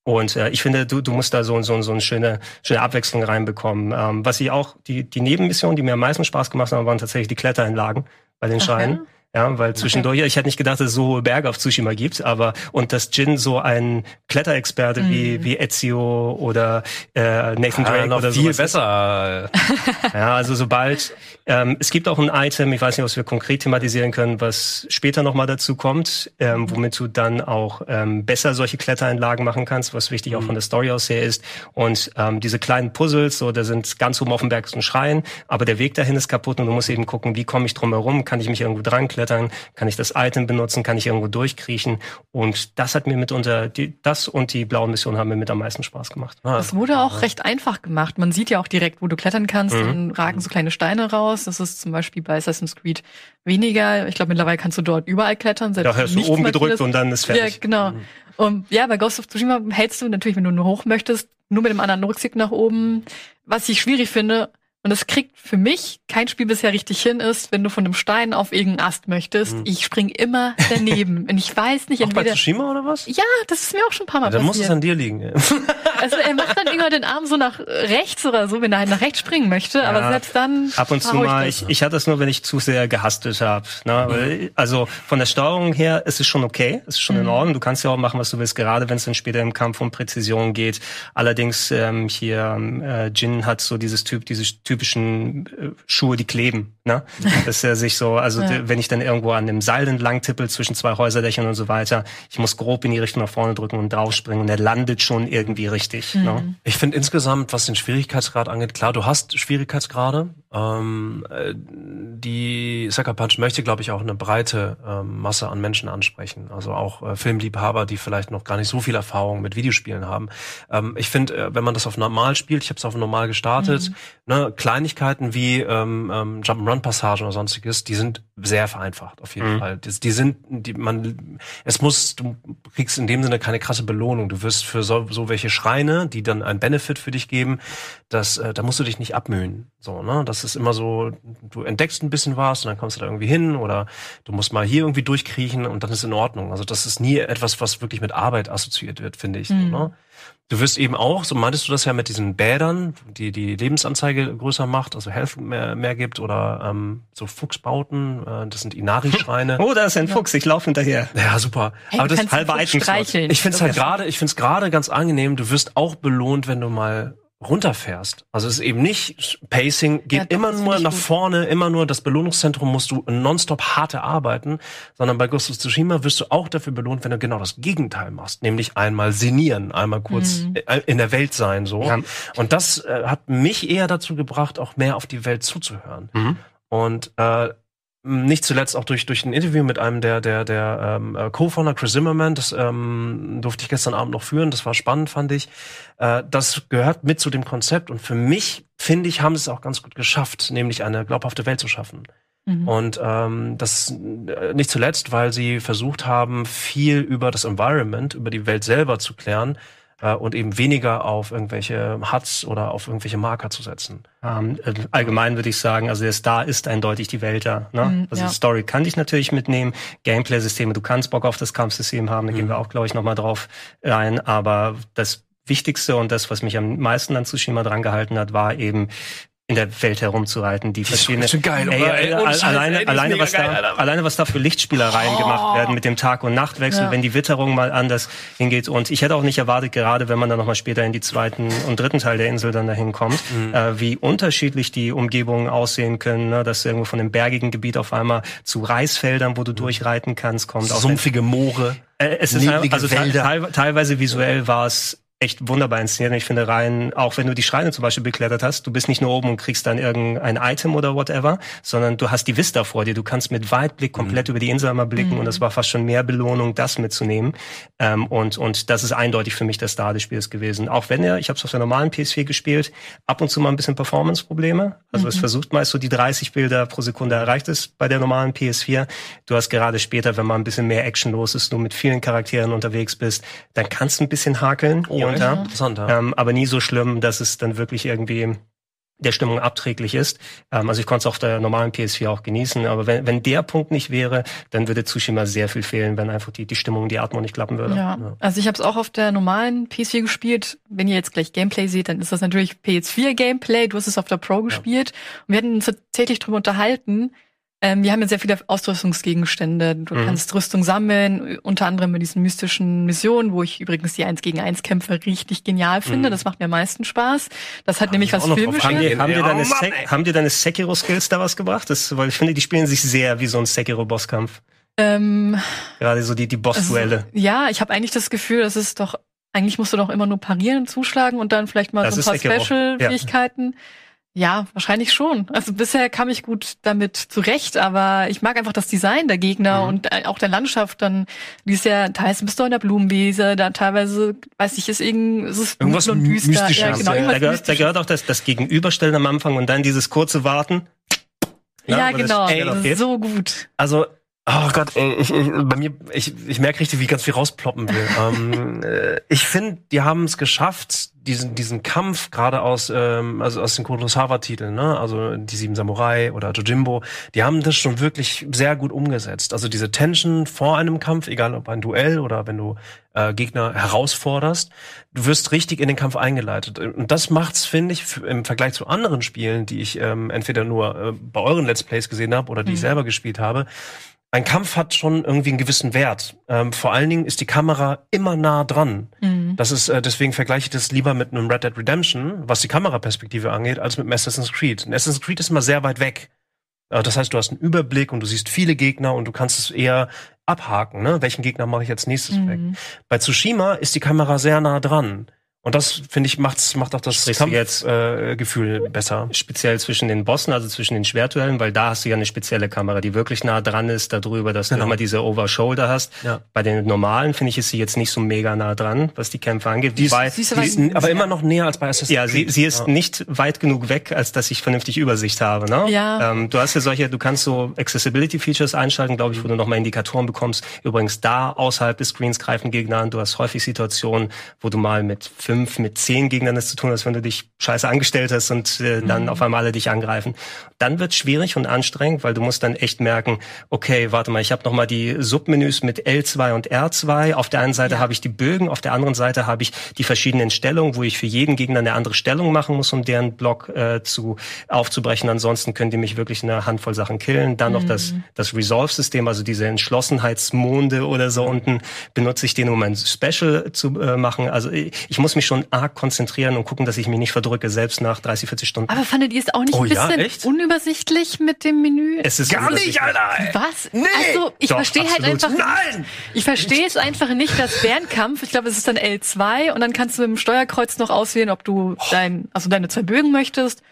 S2: Und äh, ich finde, du, du musst da so, so, so eine schöne, schöne Abwechslung reinbekommen. Ähm, was ich auch, die, die Nebenmissionen, die mir am meisten Spaß gemacht haben, waren tatsächlich die Klettereinlagen bei den Schreinen. Ja, weil zwischendurch, okay. ich hätte nicht gedacht, dass es so hohe Berge auf Tsushima gibt, aber und dass Jin so ein Kletterexperte mhm. wie wie Ezio oder äh, Nathan Drake
S3: ja,
S2: oder
S3: so. Viel besser.
S2: ja, also sobald ähm, es gibt auch ein Item, ich weiß nicht, was wir konkret thematisieren können, was später nochmal dazu kommt, ähm, womit du dann auch ähm, besser solche Klettereinlagen machen kannst, was wichtig mhm. auch von der Story aus her ist. Und ähm, diese kleinen Puzzles, so da sind ganz oben auf dem Berg so ein Schrein, aber der Weg dahin ist kaputt und du musst eben gucken, wie komme ich drum herum, kann ich mich irgendwo dran hochklettern, kann ich das Item benutzen, kann ich irgendwo durchkriechen. Und das hat mir mitunter, die, das und die blauen Missionen haben mir mit am meisten Spaß gemacht.
S1: Ah, das wurde auch recht einfach gemacht. Man sieht ja auch direkt, wo du klettern kannst, mhm. dann ragen so kleine Steine raus. Das ist zum Beispiel bei Assassin's Creed weniger. Ich glaube, mittlerweile kannst du dort überall klettern.
S2: Selbst da hast du oben gedrückt und dann ist fertig.
S1: Ja, genau. Mhm. Und ja, bei Ghost of Tsushima hältst du natürlich, wenn du nur hoch möchtest, nur mit dem anderen Rücksicht nach oben. Was ich schwierig finde, und es kriegt für mich kein Spiel bisher richtig hin, ist, wenn du von einem Stein auf irgendeinen Ast möchtest. Mhm. Ich spring immer daneben. Und ich weiß nicht,
S3: auch entweder. Bei Tsushima oder was?
S1: Ja, das ist mir auch schon ein paar Mal ja,
S3: dann
S1: passiert.
S3: Dann muss es an dir liegen.
S1: Also er macht dann irgendwann den Arm so nach rechts oder so, wenn er halt nach rechts springen möchte. Ja, aber selbst dann.
S2: Ab und zu mal. Ich, ich hatte das nur, wenn ich zu sehr gehastet habe. Ne? Mhm. Also von der Steuerung her ist es schon okay. Es ist schon mhm. in Ordnung. Du kannst ja auch machen, was du willst, gerade wenn es dann später im Kampf um Präzision geht. Allerdings ähm, hier äh, Jin hat so dieses Typ, diese typischen äh, Schuhe, die kleben. Ne? Dass er sich so, also ja. wenn ich dann irgendwo an dem Seil entlang tippel zwischen zwei Häuserdächern und so weiter, ich muss grob in die Richtung nach vorne drücken und draufspringen und er landet schon irgendwie richtig. Mhm. Ne?
S3: Ich finde insgesamt, was den Schwierigkeitsgrad angeht, klar, du hast Schwierigkeitsgrade. Ähm, äh, die Sucker Punch möchte, glaube ich, auch eine breite ähm, Masse an Menschen ansprechen. Also auch äh, Filmliebhaber, die vielleicht noch gar nicht so viel Erfahrung mit Videospielen haben. Ähm, ich finde, äh, wenn man das auf normal spielt, ich habe es auf normal gestartet, mhm. ne, Kleinigkeiten wie ähm, ähm, Jump'n'Run-Passagen oder sonstiges, die sind sehr vereinfacht auf jeden mhm. Fall. Die, die, sind, die man, es muss, du kriegst in dem Sinne keine krasse Belohnung. Du wirst für so, so welche Schreine, die dann ein Benefit für dich geben, das, äh, da musst du dich nicht abmühen. So, ne? Das ist immer so, du entdeckst ein bisschen was und dann kommst du da irgendwie hin oder du musst mal hier irgendwie durchkriechen und dann ist in Ordnung. Also das ist nie etwas, was wirklich mit Arbeit assoziiert wird, finde ich. Mhm. So, ne? Du wirst eben auch, so meintest du das ja mit diesen Bädern, die die Lebensanzeige größer macht, also Health mehr, mehr gibt oder ähm, so Fuchsbauten, äh, das sind Inari-Schreine.
S2: oh, da ist ein Fuchs, ich laufe hinterher.
S3: Ja, super.
S1: Hey, Aber das halbe Item
S3: Ich finde es halt gerade, ich finde es gerade ganz angenehm, du wirst auch belohnt, wenn du mal runterfährst. Also es ist eben nicht Pacing, geht ja, immer nur nach gut. vorne, immer nur das Belohnungszentrum musst du nonstop hart erarbeiten, sondern bei Ghost of Tsushima wirst du auch dafür belohnt, wenn du genau das Gegenteil machst, nämlich einmal sinnieren, einmal kurz mhm. in der Welt sein so. Ja. Und das äh, hat mich eher dazu gebracht, auch mehr auf die Welt zuzuhören. Mhm. Und äh, nicht zuletzt auch durch durch ein Interview mit einem der der der ähm, äh, Co-Founder Chris Zimmerman, das ähm, durfte ich gestern Abend noch führen, das war spannend, fand ich. Äh, das gehört mit zu dem Konzept und für mich finde ich haben sie es auch ganz gut geschafft, nämlich eine glaubhafte Welt zu schaffen. Mhm. Und ähm, das äh, nicht zuletzt, weil sie versucht haben, viel über das Environment, über die Welt selber zu klären äh, und eben weniger auf irgendwelche Huts oder auf irgendwelche Marker zu setzen.
S2: Ähm, äh, allgemein würde ich sagen, also der Star ist eindeutig die Welt da. Ne? Mhm, also ja. Story kann ich natürlich mitnehmen, Gameplay-Systeme, du kannst Bock auf das Kampfsystem haben, da mhm. gehen wir auch, glaube ich, nochmal drauf rein, aber das Wichtigste und das, was mich am meisten an Tsushima dran gehalten hat, war eben in der Welt herumzureiten. Die verschiedene.
S3: Das ist geil, ey,
S2: ey, ey, alleine, alleine, was geil, da, alleine was da für Lichtspielereien oh. gemacht werden mit dem Tag- und Nachtwechsel, ja. wenn die Witterung mal anders hingeht. Und ich hätte auch nicht erwartet, gerade wenn man dann nochmal später in die zweiten und dritten Teil der Insel dann dahin kommt, mhm. äh, wie unterschiedlich die Umgebungen aussehen können, ne? dass irgendwo von dem bergigen Gebiet auf einmal zu Reisfeldern, wo du mhm. durchreiten kannst, kommt.
S3: Sumpfige Moore.
S2: Äh, es ist also Wälder. teilweise visuell war es echt wunderbar inszeniert. Ich finde rein, auch wenn du die Schreine zum Beispiel beklettert hast, du bist nicht nur oben und kriegst dann irgendein Item oder whatever, sondern du hast die Vista vor dir. Du kannst mit Weitblick komplett mhm. über die Insel einmal blicken mhm. und das war fast schon mehr Belohnung, das mitzunehmen. Ähm, und, und das ist eindeutig für mich der Star des Spiels gewesen. Auch wenn er, ich habe es auf der normalen PS4 gespielt, ab und zu mal ein bisschen Performance-Probleme. Also mhm. es versucht meist so die 30 Bilder pro Sekunde erreicht es bei der normalen PS4. Du hast gerade später, wenn mal ein bisschen mehr Action los ist, du mit vielen Charakteren unterwegs bist, dann kannst du ein bisschen hakeln. Oh runter. Ja, interessant, ja. Ähm, aber nie so schlimm, dass es dann wirklich irgendwie der Stimmung abträglich ist. Ähm, also ich konnte es auf der normalen PS4 auch genießen, aber wenn, wenn der Punkt nicht wäre, dann würde Tsushima sehr viel fehlen, wenn einfach die, die Stimmung, die Atmung nicht klappen würde.
S1: Ja, ja. also ich habe es auch auf der normalen PS4 gespielt. Wenn ihr jetzt gleich Gameplay seht, dann ist das natürlich PS4 Gameplay. Du hast es auf der Pro gespielt. Ja. Und wir hatten uns tatsächlich drüber unterhalten, ähm, wir haben ja sehr viele Ausrüstungsgegenstände. Du mhm. kannst Rüstung sammeln, unter anderem mit diesen mystischen Missionen, wo ich übrigens die 1 gegen 1 Kämpfe richtig genial finde. Mhm. Das macht mir am meisten Spaß. Das hat ja, nämlich was Filmisches.
S2: Haben, die, haben, dir deine oh, haben dir deine Sekiro-Skills da was gebracht? Das, weil ich finde, die spielen sich sehr wie so ein Sekiro-Bosskampf. Ähm, Gerade so die, die Boss-Duelle. Also,
S1: ja, ich habe eigentlich das Gefühl, das ist doch, eigentlich musst du doch immer nur parieren, zuschlagen und dann vielleicht mal das so ein paar Special-Fähigkeiten. Ja. Ja, wahrscheinlich schon. Also bisher kam ich gut damit zurecht, aber ich mag einfach das Design der Gegner mhm. und äh, auch der Landschaft. Dann, die ist ja teilweise bist du in der Blumenwiese, da teilweise, weiß ich, ist irgend, ist es
S2: irgendwas und düster. Ja, genau, ja. Da, gehört, da gehört auch das, das Gegenüberstellen am Anfang und dann dieses kurze Warten.
S1: Ja, ja genau. Ey, so gut.
S3: Also Oh Gott, ey, ich, ich, bei mir, ich, ich merke richtig, wie ganz viel rausploppen will. ähm, äh, ich finde, die haben es geschafft, diesen, diesen Kampf, gerade aus, ähm, also aus den Kurosawa-Titeln, ne? also die Sieben Samurai oder Jojimbo, die haben das schon wirklich sehr gut umgesetzt. Also diese Tension vor einem Kampf, egal ob ein Duell oder wenn du äh, Gegner herausforderst, du wirst richtig in den Kampf eingeleitet. Und das macht's, finde ich, im Vergleich zu anderen Spielen, die ich ähm, entweder nur äh, bei euren Let's Plays gesehen habe oder die mhm. ich selber gespielt habe, ein Kampf hat schon irgendwie einen gewissen Wert. Ähm, vor allen Dingen ist die Kamera immer nah dran. Mhm. Das ist, äh, deswegen vergleiche ich das lieber mit einem Red Dead Redemption, was die Kameraperspektive angeht, als mit Assassin's Creed. Ein Assassin's Creed ist immer sehr weit weg. Äh, das heißt, du hast einen Überblick und du siehst viele Gegner und du kannst es eher abhaken, ne? Welchen Gegner mache ich als nächstes mhm. weg? Bei Tsushima ist die Kamera sehr nah dran. Und das, finde ich, macht's, macht auch das Kampfgefühl äh, besser.
S2: Speziell zwischen den Bossen, also zwischen den Schwertduellen, weil da hast du ja eine spezielle Kamera, die wirklich nah dran ist darüber, dass genau. du immer diese Over-Shoulder hast. Ja. Bei den normalen, finde ich, ist sie jetzt nicht so mega nah dran, was die Kämpfe angeht.
S3: Die ist, Wobei, die ist, die ist aber immer noch näher als bei Assassin's
S2: Ja, sie, sie ist ja. nicht weit genug weg, als dass ich vernünftig Übersicht habe. Ne? Ja. Ähm, du hast ja solche, du kannst so Accessibility-Features einschalten, glaube ich, wo du nochmal Indikatoren bekommst. Übrigens da außerhalb des Screens greifen Gegner an. Du hast häufig Situationen, wo du mal mit fünf, mit zehn Gegnern es zu tun hast, wenn du dich scheiße angestellt hast und äh, dann mhm. auf einmal alle dich angreifen. Dann wird schwierig und anstrengend, weil du musst dann echt merken, okay, warte mal, ich habe noch mal die Submenüs mit L2 und R2. Auf der einen Seite ja. habe ich die Bögen, auf der anderen Seite habe ich die verschiedenen Stellungen, wo ich für jeden Gegner eine andere Stellung machen muss, um deren Block äh, zu aufzubrechen. Ansonsten können die mich wirklich eine Handvoll Sachen killen. Dann mhm. noch das, mhm. das Resolve-System, also diese Entschlossenheitsmonde oder so unten, benutze ich den, um ein Special zu äh, machen. Also ich, ich muss mich schon arg konzentrieren und gucken, dass ich mich nicht verdrücke, selbst nach 30, 40 Stunden.
S1: Aber fandet ihr es auch nicht oh, ein bisschen ja? Unübersichtlich mit dem Menü?
S2: Es ist gar nicht, Alter!
S1: Was? Nee! Also, ich verstehe halt einfach. Nein! Ich verstehe es einfach nicht, dass Fernkampf, ich glaube, es ist dann L2 und dann kannst du mit dem Steuerkreuz noch auswählen, ob du dein, also deine zwei Bögen möchtest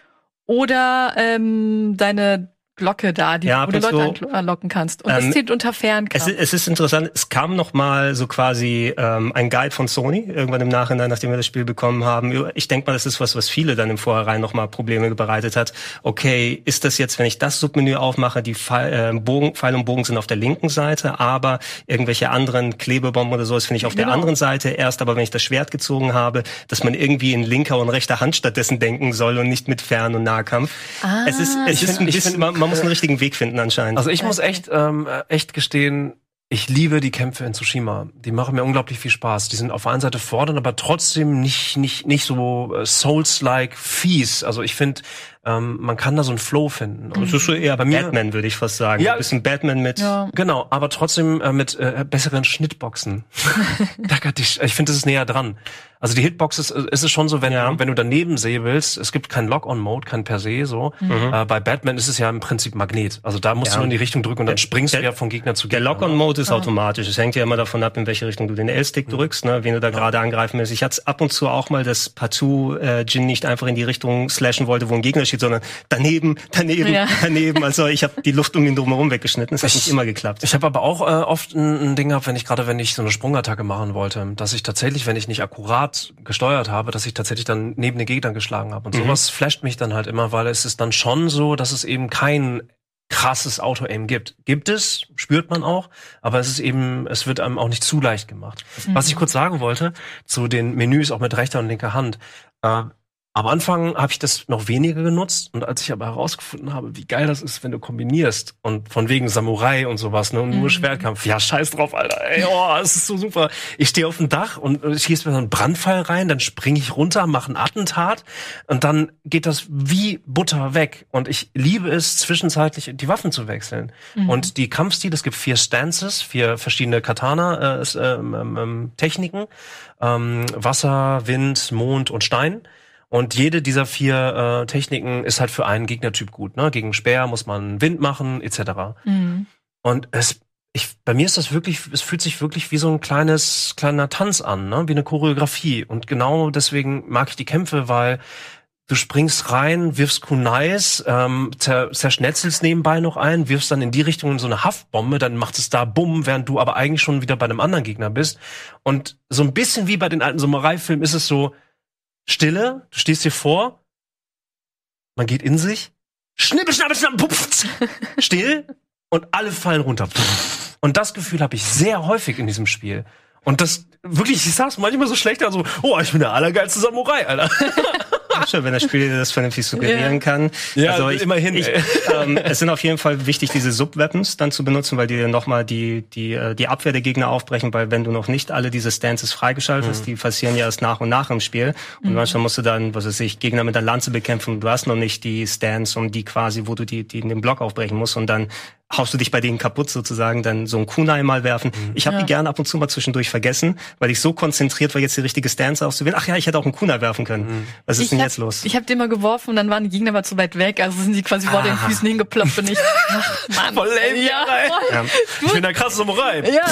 S1: oder ähm, deine Glocke da, die,
S2: Ja,
S1: du Leute
S2: zu.
S1: anlocken kannst. Und
S2: Ähm,
S1: es zählt unter Fernkampf.
S2: Es, ist- es ist interessant, es kam noch mal so quasi ähm, ein Guide von Sony, irgendwann im Nachhinein, nachdem wir das Spiel bekommen haben. Ich denke mal, das ist was, was viele dann im Vorhinein noch mal Probleme bereitet hat. Okay, ist das jetzt, wenn ich das Submenü aufmache, die Pfeil, äh, Bogen, Pfeil und Bogen sind auf der linken Seite, aber irgendwelche anderen Klebebomben oder so, das finde ich auf der
S1: Genau.
S2: anderen Seite erst, aber wenn ich das Schwert gezogen habe, dass man irgendwie in linker und rechter Hand stattdessen denken soll und nicht mit Fern- und Nahkampf.
S1: Ah,
S2: es ist, es ist ein
S3: ich
S2: bisschen,
S3: find-
S2: man, man muss einen richtigen Weg finden anscheinend.
S3: Also ich muss echt, ähm, äh, echt gestehen, ich liebe die Kämpfe in Tsushima. Die machen mir unglaublich viel Spaß. Die sind auf der einen Seite fordernd, aber trotzdem nicht, nicht, nicht so äh, Souls-like fies. Also ich finde, ähm, man kann da so einen Flow finden. Und
S2: Es ist so eher
S3: bei mir-
S2: Batman, würde ich fast sagen.
S3: Ja.
S2: Ein bisschen Batman mit.
S1: ja.
S3: Genau, aber trotzdem äh, mit äh, besseren Schnittboxen. da kann ich ich finde, das ist näher dran. Also die Hitbox ist, ist es schon so, wenn,
S2: Ja.
S3: du, wenn du daneben säbelst, es gibt keinen Lock-on-Mode, kein per se so. Äh, bei Batman ist es ja im Prinzip Magnet. Also da musst
S2: Ja.
S3: du nur in die Richtung drücken und dann springst
S2: der-
S3: du ja von Gegner zu
S2: Der
S3: Gegner.
S2: Lock-on-Mode ist automatisch. Es hängt ja immer davon ab, in welche Richtung du den L-Stick drückst, ne, wen du da gerade angreifen willst. Ich hatte ab und zu auch mal, dass partout äh, Jin nicht einfach in die Richtung slashen wollte, wo ein Gegner steht, sondern daneben, daneben,
S1: Ja.
S2: daneben. Also ich habe die Luft um ihn drumherum weggeschnitten. Das hat
S3: Ich-
S2: nicht immer geklappt.
S3: Ich habe aber auch äh, oft ein, ein Ding gehabt, wenn ich gerade, wenn ich so eine Sprungattacke machen wollte, dass ich tatsächlich, wenn ich nicht akkurat gesteuert habe, dass ich tatsächlich dann neben den Gegnern geschlagen habe. Und sowas flasht mich dann halt immer, weil es ist dann schon so, dass es eben kein krasses Auto-Aim gibt. Gibt es, spürt man auch, aber es ist eben, es wird einem auch nicht zu leicht gemacht. Was ich kurz sagen wollte, zu den Menüs auch mit rechter und linker Hand. Äh, am Anfang habe ich das noch weniger genutzt und als ich aber herausgefunden habe, wie geil das ist, wenn du kombinierst und von wegen Samurai und sowas, ne, und nur Schwertkampf, ja, scheiß drauf, Alter, ey, oh, es ist so super. Ich stehe auf dem Dach und ich schieße mir so einen Brandpfeil rein, dann springe ich runter, mache ein Attentat und dann geht das wie Butter weg und ich liebe es, zwischenzeitlich die Waffen zu wechseln. Und die Kampfstile, es gibt vier Stances, vier verschiedene Katana, äh, ähm, ähm, ähm, Techniken, ähm, Wasser, Wind, Mond und Stein. Und jede dieser vier äh, Techniken ist halt für einen Gegnertyp gut. Ne? Gegen Speer muss man Wind machen, etc.
S1: Mhm.
S3: Und es, ich, bei mir ist das wirklich, es fühlt sich wirklich wie so ein kleines, kleiner Tanz an, ne? wie eine Choreografie. Und genau deswegen mag ich die Kämpfe, weil du springst rein, wirfst Kunais, ähm, zer, zerschnetzelst nebenbei noch ein, wirfst dann in die Richtung so eine Haftbombe, dann macht es da bumm, während du aber eigentlich schon wieder bei einem anderen Gegner bist. Und so ein bisschen wie bei den alten Samurai-Filmen ist es so, Stille, du stehst hier vor, man geht in sich, schnippel, schnappel, schnappel, pupft, still und alle fallen runter. Und das Gefühl habe ich sehr häufig in diesem Spiel. Und das wirklich, ich sag's manchmal so schlecht, also, oh, ich bin der allergeilste Samurai, Alter.
S2: Schön, wenn das Spiel dir das vernünftig suggerieren
S1: Ja.
S2: kann.
S3: Ja,
S2: also ich,
S3: immerhin,
S2: Ich, ähm, es sind auf jeden Fall wichtig, diese Sub-Weapons dann zu benutzen, weil die dir nochmal die, die, äh, die Abwehr der Gegner aufbrechen, weil wenn du noch nicht alle diese Stances freigeschaltet hast, die passieren ja erst nach und nach im Spiel. Und manchmal musst du dann, was weiß ich, Gegner mit der Lanze bekämpfen. Du hast noch nicht die Stance und die quasi, wo du die, die in den Block aufbrechen musst und dann haust du dich bei denen kaputt sozusagen, dann so ein Kunai mal werfen. Ich habe
S1: Ja.
S2: die gerne ab und zu mal zwischendurch vergessen, weil ich so konzentriert war, jetzt die richtige Stance auszuwählen. Ach ja, ich hätte auch einen Kunai werfen können. Was ist
S1: Ich
S2: denn
S1: hab,
S2: jetzt los?
S1: Ich habe den mal geworfen und dann waren die Gegner aber zu weit weg, also sind sie quasi vor den Füßen hingeploppt und ich, ach Mann.
S3: Voll lame,
S1: ja.
S2: Ja.
S3: Ich bin der krasse Samurai.
S1: ja.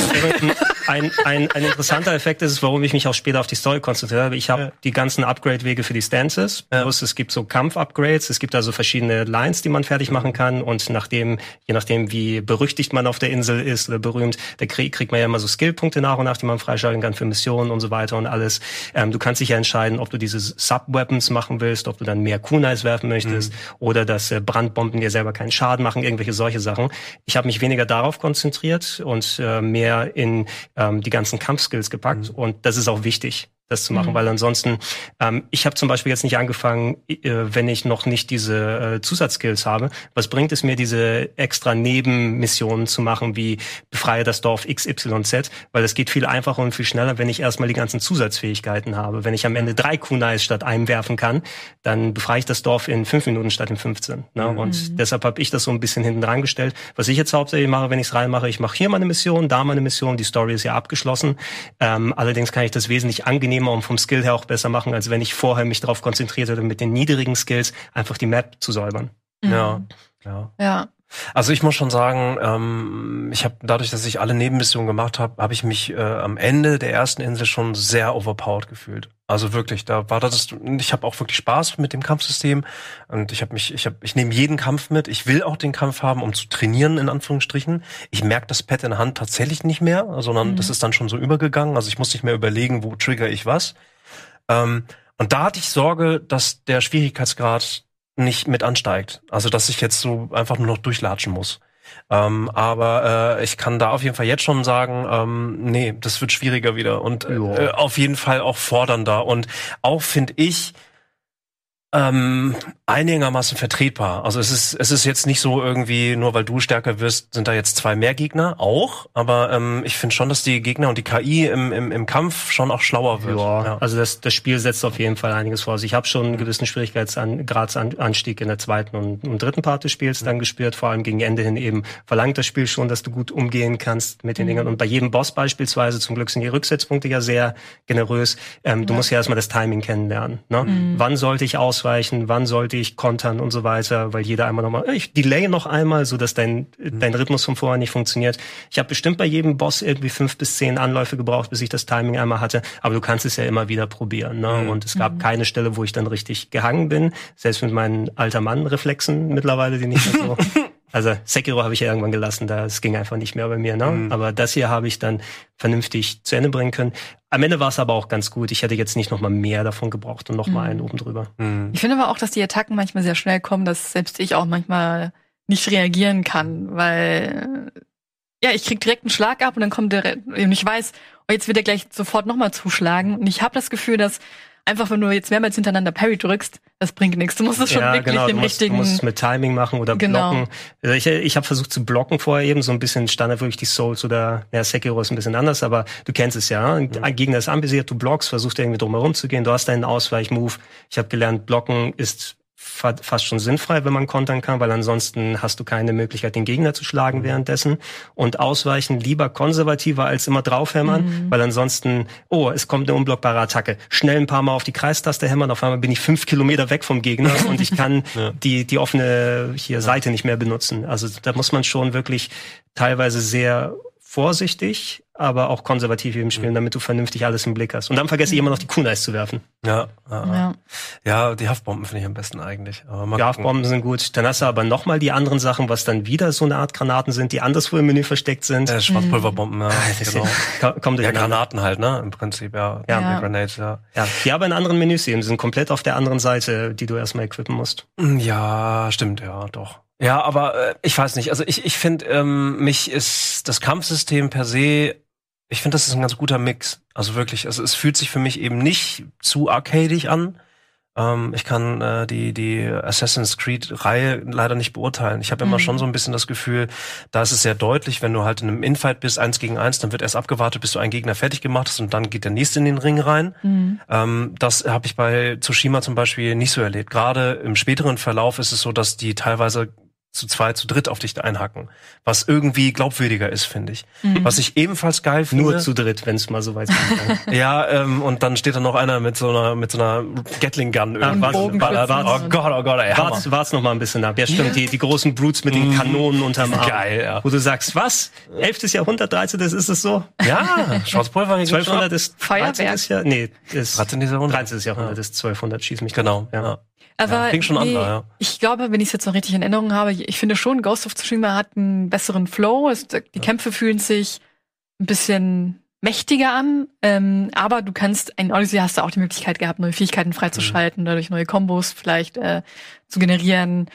S2: ein, ein, ein interessanter Effekt ist es, warum ich mich auch später auf die Story konzentriert habe. Ich habe
S3: Ja.
S2: die ganzen Upgrade-Wege für die Stances.
S3: Ja.
S2: Plus es gibt so Kampf-Upgrades. Es gibt also verschiedene Lines, die man fertig machen kann. Und nachdem, je nachdem, wie berüchtigt man auf der Insel ist oder berühmt, da krieg, kriegt man ja immer so Skillpunkte nach und nach, die man freischalten kann für Missionen und so weiter und alles. Ähm, du kannst dich ja entscheiden, ob du diese Sub-Weapons machen willst, ob du dann mehr Kunais werfen möchtest oder dass äh, Brandbomben dir selber keinen Schaden machen, irgendwelche solche Sachen. Ich habe mich weniger darauf konzentriert und äh, mehr in ähm, die ganzen Kampfskills gepackt. Und das ist auch wichtig das zu machen, weil ansonsten, ähm, ich habe zum Beispiel jetzt nicht angefangen, äh, wenn ich noch nicht diese äh, Zusatzskills habe. Was bringt es mir, diese extra Nebenmissionen zu machen, wie befreie das Dorf XYZ? Weil es geht viel einfacher und viel schneller, wenn ich erstmal die ganzen Zusatzfähigkeiten habe. Wenn ich am Ende drei Kunais statt einem werfen kann, dann befreie ich das Dorf in fünf Minuten statt in 15. Ne? Und deshalb habe ich das so ein bisschen hinten dran gestellt. Was ich jetzt hauptsächlich mache, wenn ich es reinmache, ich mache hier mal eine Mission, da mal eine Mission, die Story ist ja abgeschlossen. Ähm, allerdings kann ich das wesentlich angenehmer und vom Skill her auch besser machen, als wenn ich vorher mich darauf konzentriert hätte, mit den niedrigen Skills einfach die Map zu säubern.
S3: Ja, ja.
S1: Ja.
S3: Also ich muss schon sagen, ähm, ich habe dadurch, dass ich alle Nebenmissionen gemacht habe, habe ich mich äh, am Ende der ersten Insel schon sehr overpowered gefühlt. Also wirklich, da war das. Ich habe auch wirklich Spaß mit dem Kampfsystem und ich habe mich, ich habe, ich nehme jeden Kampf mit. Ich will auch den Kampf haben, um zu trainieren in Anführungsstrichen. Ich merke das Pad in der Hand tatsächlich nicht mehr, sondern mhm. das ist dann schon so übergegangen. Also ich muss nicht mehr überlegen, wo trigger ich was. Ähm, und da hatte ich Sorge, dass der Schwierigkeitsgrad nicht mit ansteigt. Also dass ich jetzt so einfach nur noch durchlatschen muss. Ähm, aber äh, ich kann da auf jeden Fall jetzt schon sagen, ähm, nee, das wird schwieriger wieder und äh, auf jeden Fall auch fordernder. Und auch finde ich, ähm, einigermaßen vertretbar. Also es ist, es ist jetzt nicht so irgendwie, nur weil du stärker wirst, sind da jetzt zwei mehr Gegner, auch. Aber ähm, ich finde schon, dass die Gegner und die KI im, im, im Kampf schon auch schlauer wird.
S2: Ja, ja. also das, das Spiel setzt auf jeden Fall einiges vor. Also ich habe schon einen gewissen Schwierigkeitsgradsanstieg in der zweiten und, und dritten Part des Spiels dann gespürt. Vor allem gegen Ende hin eben verlangt das Spiel schon, dass du gut umgehen kannst mit den mhm. Dingern. Und bei jedem Boss beispielsweise, zum Glück sind die Rücksetzpunkte ja sehr generös. Ähm, ja. Du musst ja erstmal das Timing kennenlernen. Ne? Mhm. Wann sollte ich ausweichen? Wann sollte ich kontern und so weiter, weil jeder einmal nochmal, ich delay noch einmal, so dass dein, mhm. dein Rhythmus von vorher nicht funktioniert. Ich habe bestimmt bei jedem Boss irgendwie fünf bis zehn Anläufe gebraucht, bis ich das Timing einmal hatte, aber du kannst es ja immer wieder probieren. Ne? Mhm. Und es gab mhm. keine Stelle, wo ich dann richtig gehangen bin, selbst mit meinen alter Mann-Reflexen mittlerweile, die nicht mehr so Also Sekiro habe ich ja irgendwann gelassen, das ging einfach nicht mehr bei mir. Ne? Mhm. Aber das hier habe ich dann vernünftig zu Ende bringen können. Am Ende war es aber auch ganz gut. Ich hätte jetzt nicht noch mal mehr davon gebraucht und noch mal mhm. einen oben drüber.
S1: Mhm. Ich finde aber auch, dass die Attacken manchmal sehr schnell kommen, dass selbst ich auch manchmal nicht reagieren kann, weil ja, ich krieg direkt einen Schlag ab und dann kommt der und ich weiß, oh, jetzt wird er gleich sofort noch mal zuschlagen und ich habe das Gefühl, dass einfach, wenn du jetzt mehrmals hintereinander Parry drückst, das bringt nichts. Du musst es schon ja, wirklich genau,
S2: du
S1: musst, richtigen.
S2: Du musst es mit Timing machen oder genau. blocken. Also ich, ich habe versucht zu blocken vorher eben, so ein bisschen Standard wirklich die Souls oder ja, Sekiro ist ein bisschen anders, aber du kennst es ja. Ein mhm. Gegner ist anvisiert, du blockst, versuchst irgendwie drumherum zu gehen, du hast deinen Ausweichmove. Ich habe gelernt, blocken ist fast schon sinnfrei, wenn man kontern kann, weil ansonsten hast du keine Möglichkeit, den Gegner zu schlagen mhm. währenddessen. Und ausweichen lieber konservativer als immer draufhämmern, mhm. weil ansonsten, oh, es kommt eine unblockbare Attacke. Schnell ein paar Mal auf die Kreistaste hämmern, auf einmal bin ich fünf Kilometer weg vom Gegner und ich kann ja. die, die offene hier Seite nicht mehr benutzen. Also da muss man schon wirklich teilweise sehr vorsichtig, aber auch konservativ eben spielen, mhm. damit du vernünftig alles im Blick hast. Und dann vergesse ich immer noch die Kunais zu werfen.
S3: Ja, ja, ja. ja die Haftbomben finde ich am besten eigentlich.
S2: die Haftbomben sind gut. Dann hast du aber noch mal die anderen Sachen, was dann wieder so eine Art Granaten sind, die anderswo im Menü versteckt sind.
S3: Äh, Schwarzpulverbomben, ja. genau. Kommt ja, Granaten halt, ne? Im Prinzip, ja.
S2: Ja, ja. Grenades, ja. Ja, die aber in anderen Menüs eben, die sind komplett auf der anderen Seite, die du erstmal equippen musst.
S3: Ja, stimmt, ja, doch. Ja, aber äh, ich weiß nicht. Also ich, ich finde, ähm, mich ist das Kampfsystem per se, ich finde, das ist ein ganz guter Mix. Also wirklich, also es fühlt sich für mich eben nicht zu arcadig an. Ähm, ich kann äh, die, die Assassin's Creed-Reihe leider nicht beurteilen. Ich habe immer mhm. schon so ein bisschen das Gefühl, da ist es sehr deutlich, wenn du halt in einem Infight bist, eins gegen eins, dann wird erst abgewartet, bis du einen Gegner fertig gemacht hast und dann geht der nächste in den Ring rein. Mhm. Ähm, das habe ich bei Tsushima zum Beispiel nicht so erlebt. Gerade im späteren Verlauf ist es so, dass die teilweise zu zweit, zu dritt auf dich einhacken. Was irgendwie glaubwürdiger ist, finde ich. Mhm. Was ich ebenfalls geil finde.
S2: Nur zu dritt, wenn es mal so weit
S3: ist. ja, ähm, und dann steht da noch einer mit so einer, mit so einer Gatling Gun
S2: ah, irgendwas. oh Gott, oh Gott, ey. Wart's, wart's noch mal ein bisschen ab. Ja, stimmt, die, die großen Brutes mit den mhm. Kanonen unterm Arm.
S3: Geil, ja.
S2: Wo du sagst, was? 11. Jahrhundert, 13. ist es so?
S3: Ja,
S2: Schwarzpulver. 1200 ist
S1: Feuerwerk.
S2: Jahr, nee, ist
S3: 13. Jahrhundert.
S2: 13. Jahrhundert ist 1200, schieß mich.
S3: Genau, ja.
S1: Aber ja, schon nee, an, ja. ich glaube, wenn ich es jetzt noch richtig in Erinnerung habe, ich finde schon, Ghost of Tsushima hat einen besseren Flow. Es, die ja. Kämpfe fühlen sich ein bisschen mächtiger an, ähm, aber du kannst, in Odyssey hast du auch die Möglichkeit gehabt, neue Fähigkeiten freizuschalten, mhm. dadurch neue Kombos vielleicht äh, zu generieren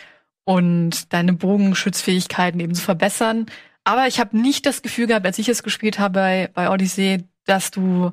S1: und deine Bogenschützfähigkeiten eben zu verbessern. Aber ich habe nicht das Gefühl gehabt, als ich es gespielt habe bei, bei Odyssey, dass du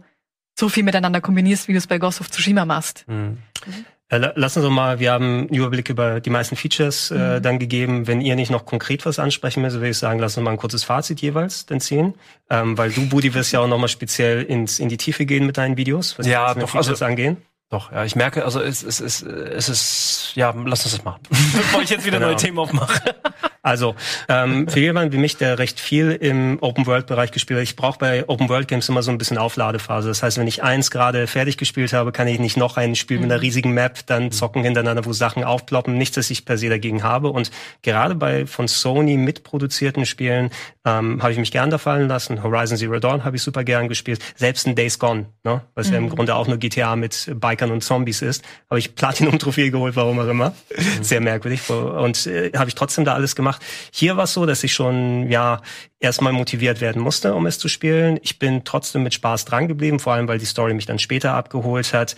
S1: so viel miteinander kombinierst, wie du es bei Ghost of Tsushima machst. Mhm.
S2: Mhm. Äh, lassen Sie mal, wir haben einen Überblick über die meisten Features äh, mhm. dann gegeben. Wenn ihr nicht noch konkret was ansprechen müsst, würde ich sagen, lassen Sie mal ein kurzes Fazit jeweils dann ziehen. Ähm, weil du, Budi, wirst ja auch nochmal speziell ins, in die Tiefe gehen mit deinen Videos,
S3: was ja, die doch,
S2: Features also, angehen.
S3: Doch, ja, ich merke, also es, es, es, es ist, ja, lass uns das machen. Bevor ich jetzt wieder genau. neue Themen aufmache.
S2: Also ähm, für jemanden wie mich, der recht viel im Open-World-Bereich gespielt hat, ich brauche bei Open-World-Games immer so ein bisschen Aufladefase. Das heißt, wenn ich eins gerade fertig gespielt habe, kann ich nicht noch ein Spiel mit einer mhm. riesigen Map dann zocken hintereinander, wo Sachen aufploppen. Nichts, das ich per se dagegen habe. Und gerade bei von Sony mitproduzierten Spielen ähm, habe ich mich gern da fallen lassen. Horizon Zero Dawn habe ich super gern gespielt. Selbst ein Days Gone, ne? was mhm. ja im mhm. Grunde auch nur GTA mit Bikern und Zombies ist, habe ich Platinum-Trophäe geholt, warum auch immer. Mhm. Sehr merkwürdig. Und äh, habe ich trotzdem da alles gemacht. Hier war es so, dass ich schon ja erstmal motiviert werden musste, um es zu spielen. Ich bin trotzdem mit Spaß dran geblieben, vor allem weil die Story mich dann später abgeholt hat.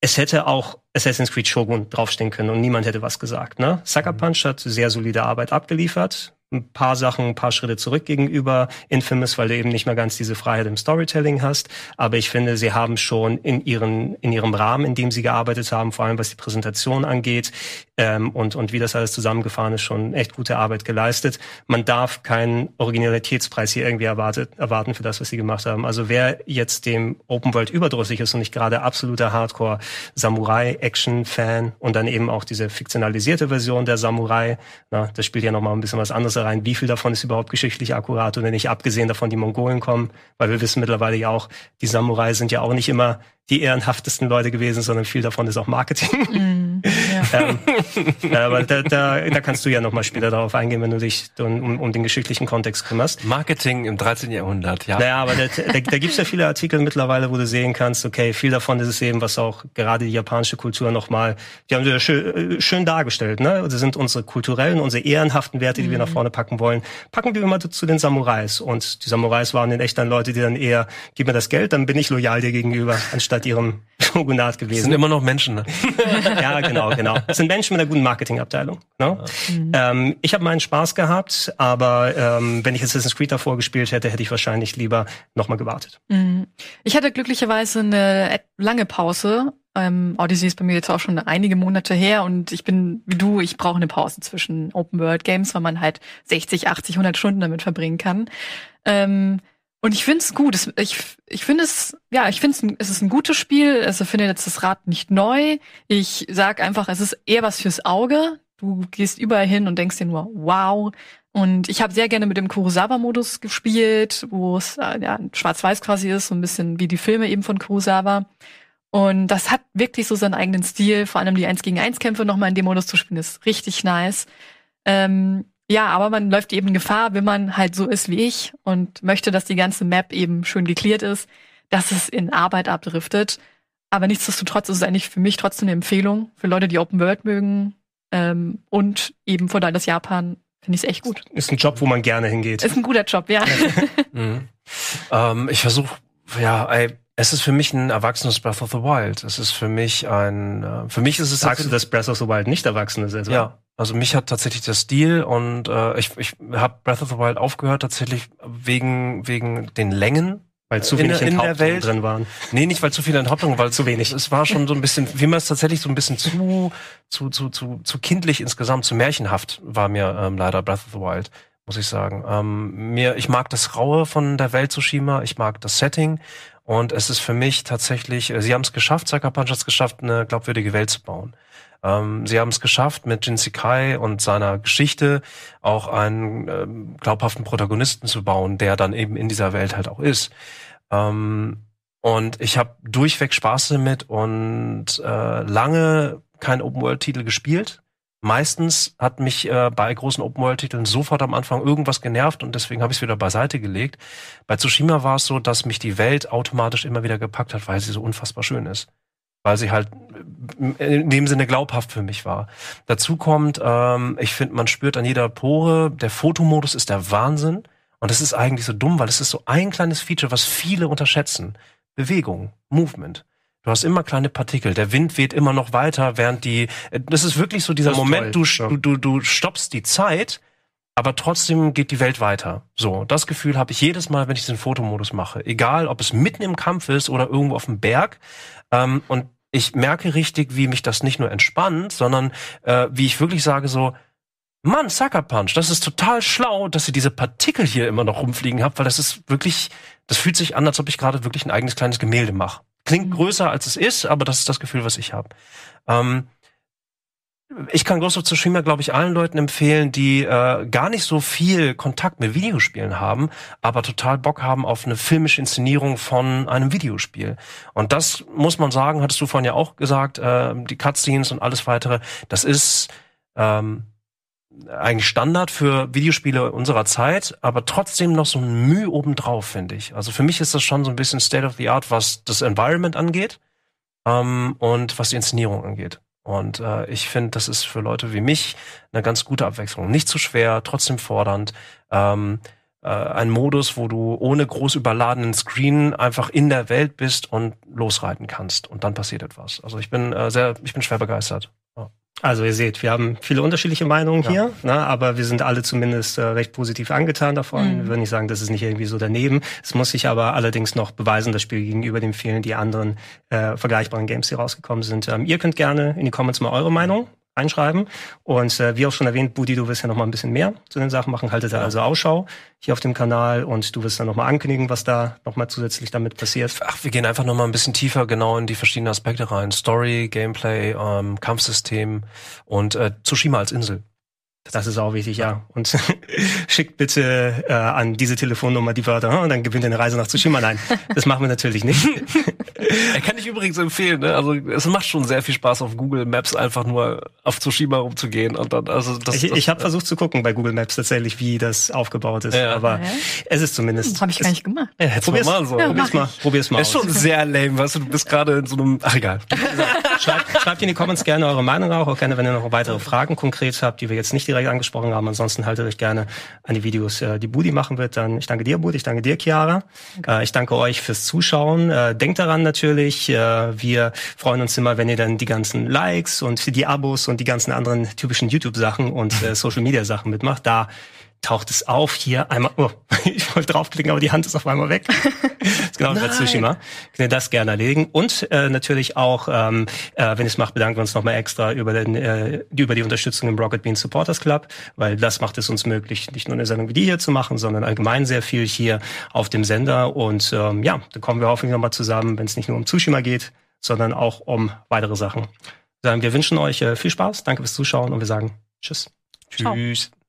S2: Es hätte auch Assassin's Creed Shogun draufstehen können und niemand hätte was gesagt. Ne? Sucker mhm. Punch hat sehr solide Arbeit abgeliefert ein paar Sachen, ein paar Schritte zurück gegenüber Infamous, weil du eben nicht mehr ganz diese Freiheit im Storytelling hast. Aber ich finde, sie haben schon in ihren in ihrem Rahmen, in dem sie gearbeitet haben, vor allem was die Präsentation angeht ähm, und und wie das alles zusammengefahren ist, schon echt gute Arbeit geleistet. Man darf keinen Originalitätspreis hier irgendwie erwartet, erwarten für das, was sie gemacht haben. Also wer jetzt dem Open World überdrüssig ist und nicht gerade absoluter Hardcore Samurai Action Fan und dann eben auch diese fiktionalisierte Version der Samurai, na, das spielt ja noch mal ein bisschen was anderes rein, wie viel davon ist überhaupt geschichtlich akkurat oder nicht, abgesehen davon, die Mongolen kommen, weil wir wissen mittlerweile ja auch, die Samurai sind ja auch nicht immer die ehrenhaftesten Leute gewesen, sondern viel davon ist auch Marketing. Mm, ja. ähm, aber da, da, da kannst du ja nochmal später darauf eingehen, wenn du dich um, um den geschichtlichen Kontext kümmerst.
S3: Marketing im 13. Jahrhundert, ja.
S2: Naja, aber da, da, da gibt es ja viele Artikel mittlerweile, wo du sehen kannst, okay, viel davon ist es eben, was auch gerade die japanische Kultur nochmal, die haben wir schön, schön dargestellt, ne? Das sind unsere kulturellen, unsere ehrenhaften Werte, die mm. wir nach vorne packen wollen. Packen wir immer zu den Samurais. Und die Samurais waren in echt dann Leute, die dann eher, gib mir das Geld, dann bin ich loyal dir gegenüber, anstatt statt ihrem Shogunat gewesen. Das
S3: sind immer noch Menschen, ne?
S2: ja, genau, genau. Das sind Menschen mit einer guten Marketingabteilung. Ne? Mhm. Ähm, ich habe meinen Spaß gehabt, aber ähm, wenn ich Assassin's Creed davor gespielt hätte, hätte ich wahrscheinlich lieber nochmal gewartet.
S1: Mhm. Ich hatte glücklicherweise eine lange Pause. Ähm, Odyssey ist bei mir jetzt auch schon einige Monate her und ich bin wie du, ich brauche eine Pause zwischen Open World Games, weil man halt 60, 80, 100 Stunden damit verbringen kann. Ähm, und ich finde es gut. Ich, ich finde es, ja, ich finde es ist ein gutes Spiel. Also finde jetzt das Rad nicht neu. Ich sag einfach, es ist eher was fürs Auge. Du gehst überall hin und denkst dir nur, wow. Und ich habe sehr gerne mit dem Kurosawa-Modus gespielt, wo es äh, ja, schwarz-weiß quasi ist, so ein bisschen wie die Filme eben von Kurosawa. Und das hat wirklich so seinen eigenen Stil. Vor allem die 1 gegen 1 Kämpfe nochmal in dem Modus zu spielen, ist richtig nice. Ähm, ja, aber man läuft eben Gefahr, wenn man halt so ist wie ich und möchte, dass die ganze Map eben schön geklärt ist, dass es in Arbeit abdriftet. Aber nichtsdestotrotz ist es eigentlich für mich trotzdem eine Empfehlung für Leute, die Open World mögen ähm, und eben von das Japan finde ich es echt gut.
S2: Ist ein Job, wo man gerne hingeht.
S1: Ist ein guter Job, ja.
S3: mhm. ähm, ich versuche, ja, ey, es ist für mich ein erwachsenes Breath of the Wild. Es ist für mich ein, äh, für mich ist es.
S2: Sagst du, dass Breath of the Wild nicht erwachsen ist?
S3: Also? Ja. Also mich hat tatsächlich der Stil und äh, ich, ich habe Breath of the Wild aufgehört tatsächlich wegen wegen den Längen.
S2: Weil zu wenig in, in der Welt drin waren.
S3: Nee, nicht weil zu viele Enthauptungen, weil zu wenig. Es war schon so ein bisschen, wie man es tatsächlich so ein bisschen zu, zu, zu, zu, zu kindlich insgesamt, zu märchenhaft war mir ähm, leider Breath of the Wild muss ich sagen. Ähm, mir, ich mag das Raue von der Welt Tsushima, ich mag das Setting und es ist für mich tatsächlich, äh, sie haben es geschafft, Sucker Punch hat es geschafft, eine glaubwürdige Welt zu bauen. Ähm, sie haben es geschafft, mit Jin Kai und seiner Geschichte auch einen ähm, glaubhaften Protagonisten zu bauen, der dann eben in dieser Welt halt auch ist. Ähm, und ich habe durchweg Spaß damit und äh, lange kein Open-World-Titel gespielt. Meistens hat mich äh, bei großen Open-World-Titeln sofort am Anfang irgendwas genervt und deswegen habe ich es wieder beiseite gelegt. Bei Tsushima war es so, dass mich die Welt automatisch immer wieder gepackt hat, weil sie so unfassbar schön ist. Weil sie halt äh, in dem Sinne glaubhaft für mich war. Dazu kommt, ähm, ich finde, man spürt an jeder Pore, der Fotomodus ist der Wahnsinn. Und das ist eigentlich so dumm, weil es ist so ein kleines Feature, was viele unterschätzen. Bewegung, Movement. Du hast immer kleine Partikel. Der Wind weht immer noch weiter, während die. Das ist wirklich so dieser Moment, du, ja. du, du stoppst die Zeit, aber trotzdem geht die Welt weiter. So, das Gefühl habe ich jedes Mal, wenn ich diesen Fotomodus mache. Egal, ob es mitten im Kampf ist oder irgendwo auf dem Berg. Ähm, und ich merke richtig, wie mich das nicht nur entspannt, sondern äh, wie ich wirklich sage so, Mann, Sucker Punch, das ist total schlau, dass ihr diese Partikel hier immer noch rumfliegen habt, weil das ist wirklich, das fühlt sich an, als ob ich gerade wirklich ein eigenes kleines Gemälde mache. Klingt mhm. größer als es ist, aber das ist das Gefühl, was ich habe. Ähm, ich kann Ghost of Tsushima, glaube ich, allen Leuten empfehlen, die äh, gar nicht so viel Kontakt mit Videospielen haben, aber total Bock haben auf eine filmische Inszenierung von einem Videospiel. Und das muss man sagen, hattest du vorhin ja auch gesagt, äh, die Cutscenes und alles weitere, das ist ähm, eigentlich Standard für Videospiele unserer Zeit, aber trotzdem noch so ein Mühe obendrauf, finde ich. Also für mich ist das schon so ein bisschen State of the Art, was das Environment angeht ähm, und was die Inszenierung angeht. Und äh, ich finde, das ist für Leute wie mich eine ganz gute Abwechslung. Nicht zu schwer, trotzdem fordernd. Ähm, äh, ein Modus, wo du ohne groß überladenen Screen einfach in der Welt bist und losreiten kannst. Und dann passiert etwas. Also ich bin äh, sehr, ich bin schwer begeistert.
S2: Also ihr seht, wir haben viele unterschiedliche Meinungen ja. hier, ne, aber wir sind alle zumindest äh, recht positiv angetan davon. Mhm. Wir würden nicht sagen, das ist nicht irgendwie so daneben. Es muss sich aber allerdings noch beweisen, das Spiel gegenüber dem vielen die anderen äh, vergleichbaren Games, die rausgekommen sind. Ähm, ihr könnt gerne in die Comments mal eure Meinung einschreiben. Und äh, wie auch schon erwähnt, Budi, du wirst ja noch mal ein bisschen mehr zu den Sachen machen. Haltet da also Ausschau hier auf dem Kanal und du wirst dann noch mal ankündigen, was da noch mal zusätzlich damit passiert.
S3: Ach, wir gehen einfach noch mal ein bisschen tiefer genau in die verschiedenen Aspekte rein. Story, Gameplay, ähm, Kampfsystem und äh, Tsushima als Insel.
S2: Das ist auch wichtig, ja. Und schickt bitte äh, an diese Telefonnummer die Wörter und dann gewinnt ihr eine Reise nach Tsushima. Nein, das machen wir natürlich nicht.
S3: kann ich übrigens empfehlen. Ne? Also es macht schon sehr viel Spaß auf Google Maps einfach nur auf Tsushima rumzugehen und dann also
S2: das. Ich, das, ich habe versucht zu gucken bei Google Maps tatsächlich, wie das aufgebaut ist, ja. aber ja. es ist zumindest.
S1: Habe ich gar nicht gemacht.
S2: Ja, probier's mal so. Ja, probier's mal. Probier's mal.
S3: Ist schon sehr lame, weißt du. Du bist gerade in so einem. Ach egal.
S2: schreibt, schreibt in die Comments gerne eure Meinung auch, auch gerne, wenn ihr noch weitere Fragen konkret habt, die wir jetzt nicht direkt angesprochen haben. Ansonsten haltet euch gerne an die Videos, äh, die Budi machen wird. Dann ich danke dir, Budi, ich danke dir, Chiara. Äh, ich danke euch fürs Zuschauen. Äh, denkt daran natürlich, wir freuen uns immer, wenn ihr dann die ganzen Likes und die Abos und die ganzen anderen typischen YouTube-Sachen und Social-Media-Sachen mitmacht. Da taucht es auf hier einmal. Oh, ich wollte draufklicken, aber die Hand ist auf einmal weg. ist genau bei Tsushima. Könnt ihr das gerne erledigen. Und äh, natürlich auch, ähm, äh, wenn es macht, bedanken wir uns nochmal extra über, den, äh, über die Unterstützung im Rocket Bean Supporters Club, weil das macht es uns möglich, nicht nur eine Sendung wie die hier zu machen, sondern allgemein sehr viel hier auf dem Sender. Und ähm, ja, da kommen wir hoffentlich nochmal zusammen, wenn es nicht nur um Tsushima geht, sondern auch um weitere Sachen. Wir wünschen euch äh, viel Spaß, danke fürs Zuschauen und wir sagen Tschüss.
S3: Tschüss. Ciao.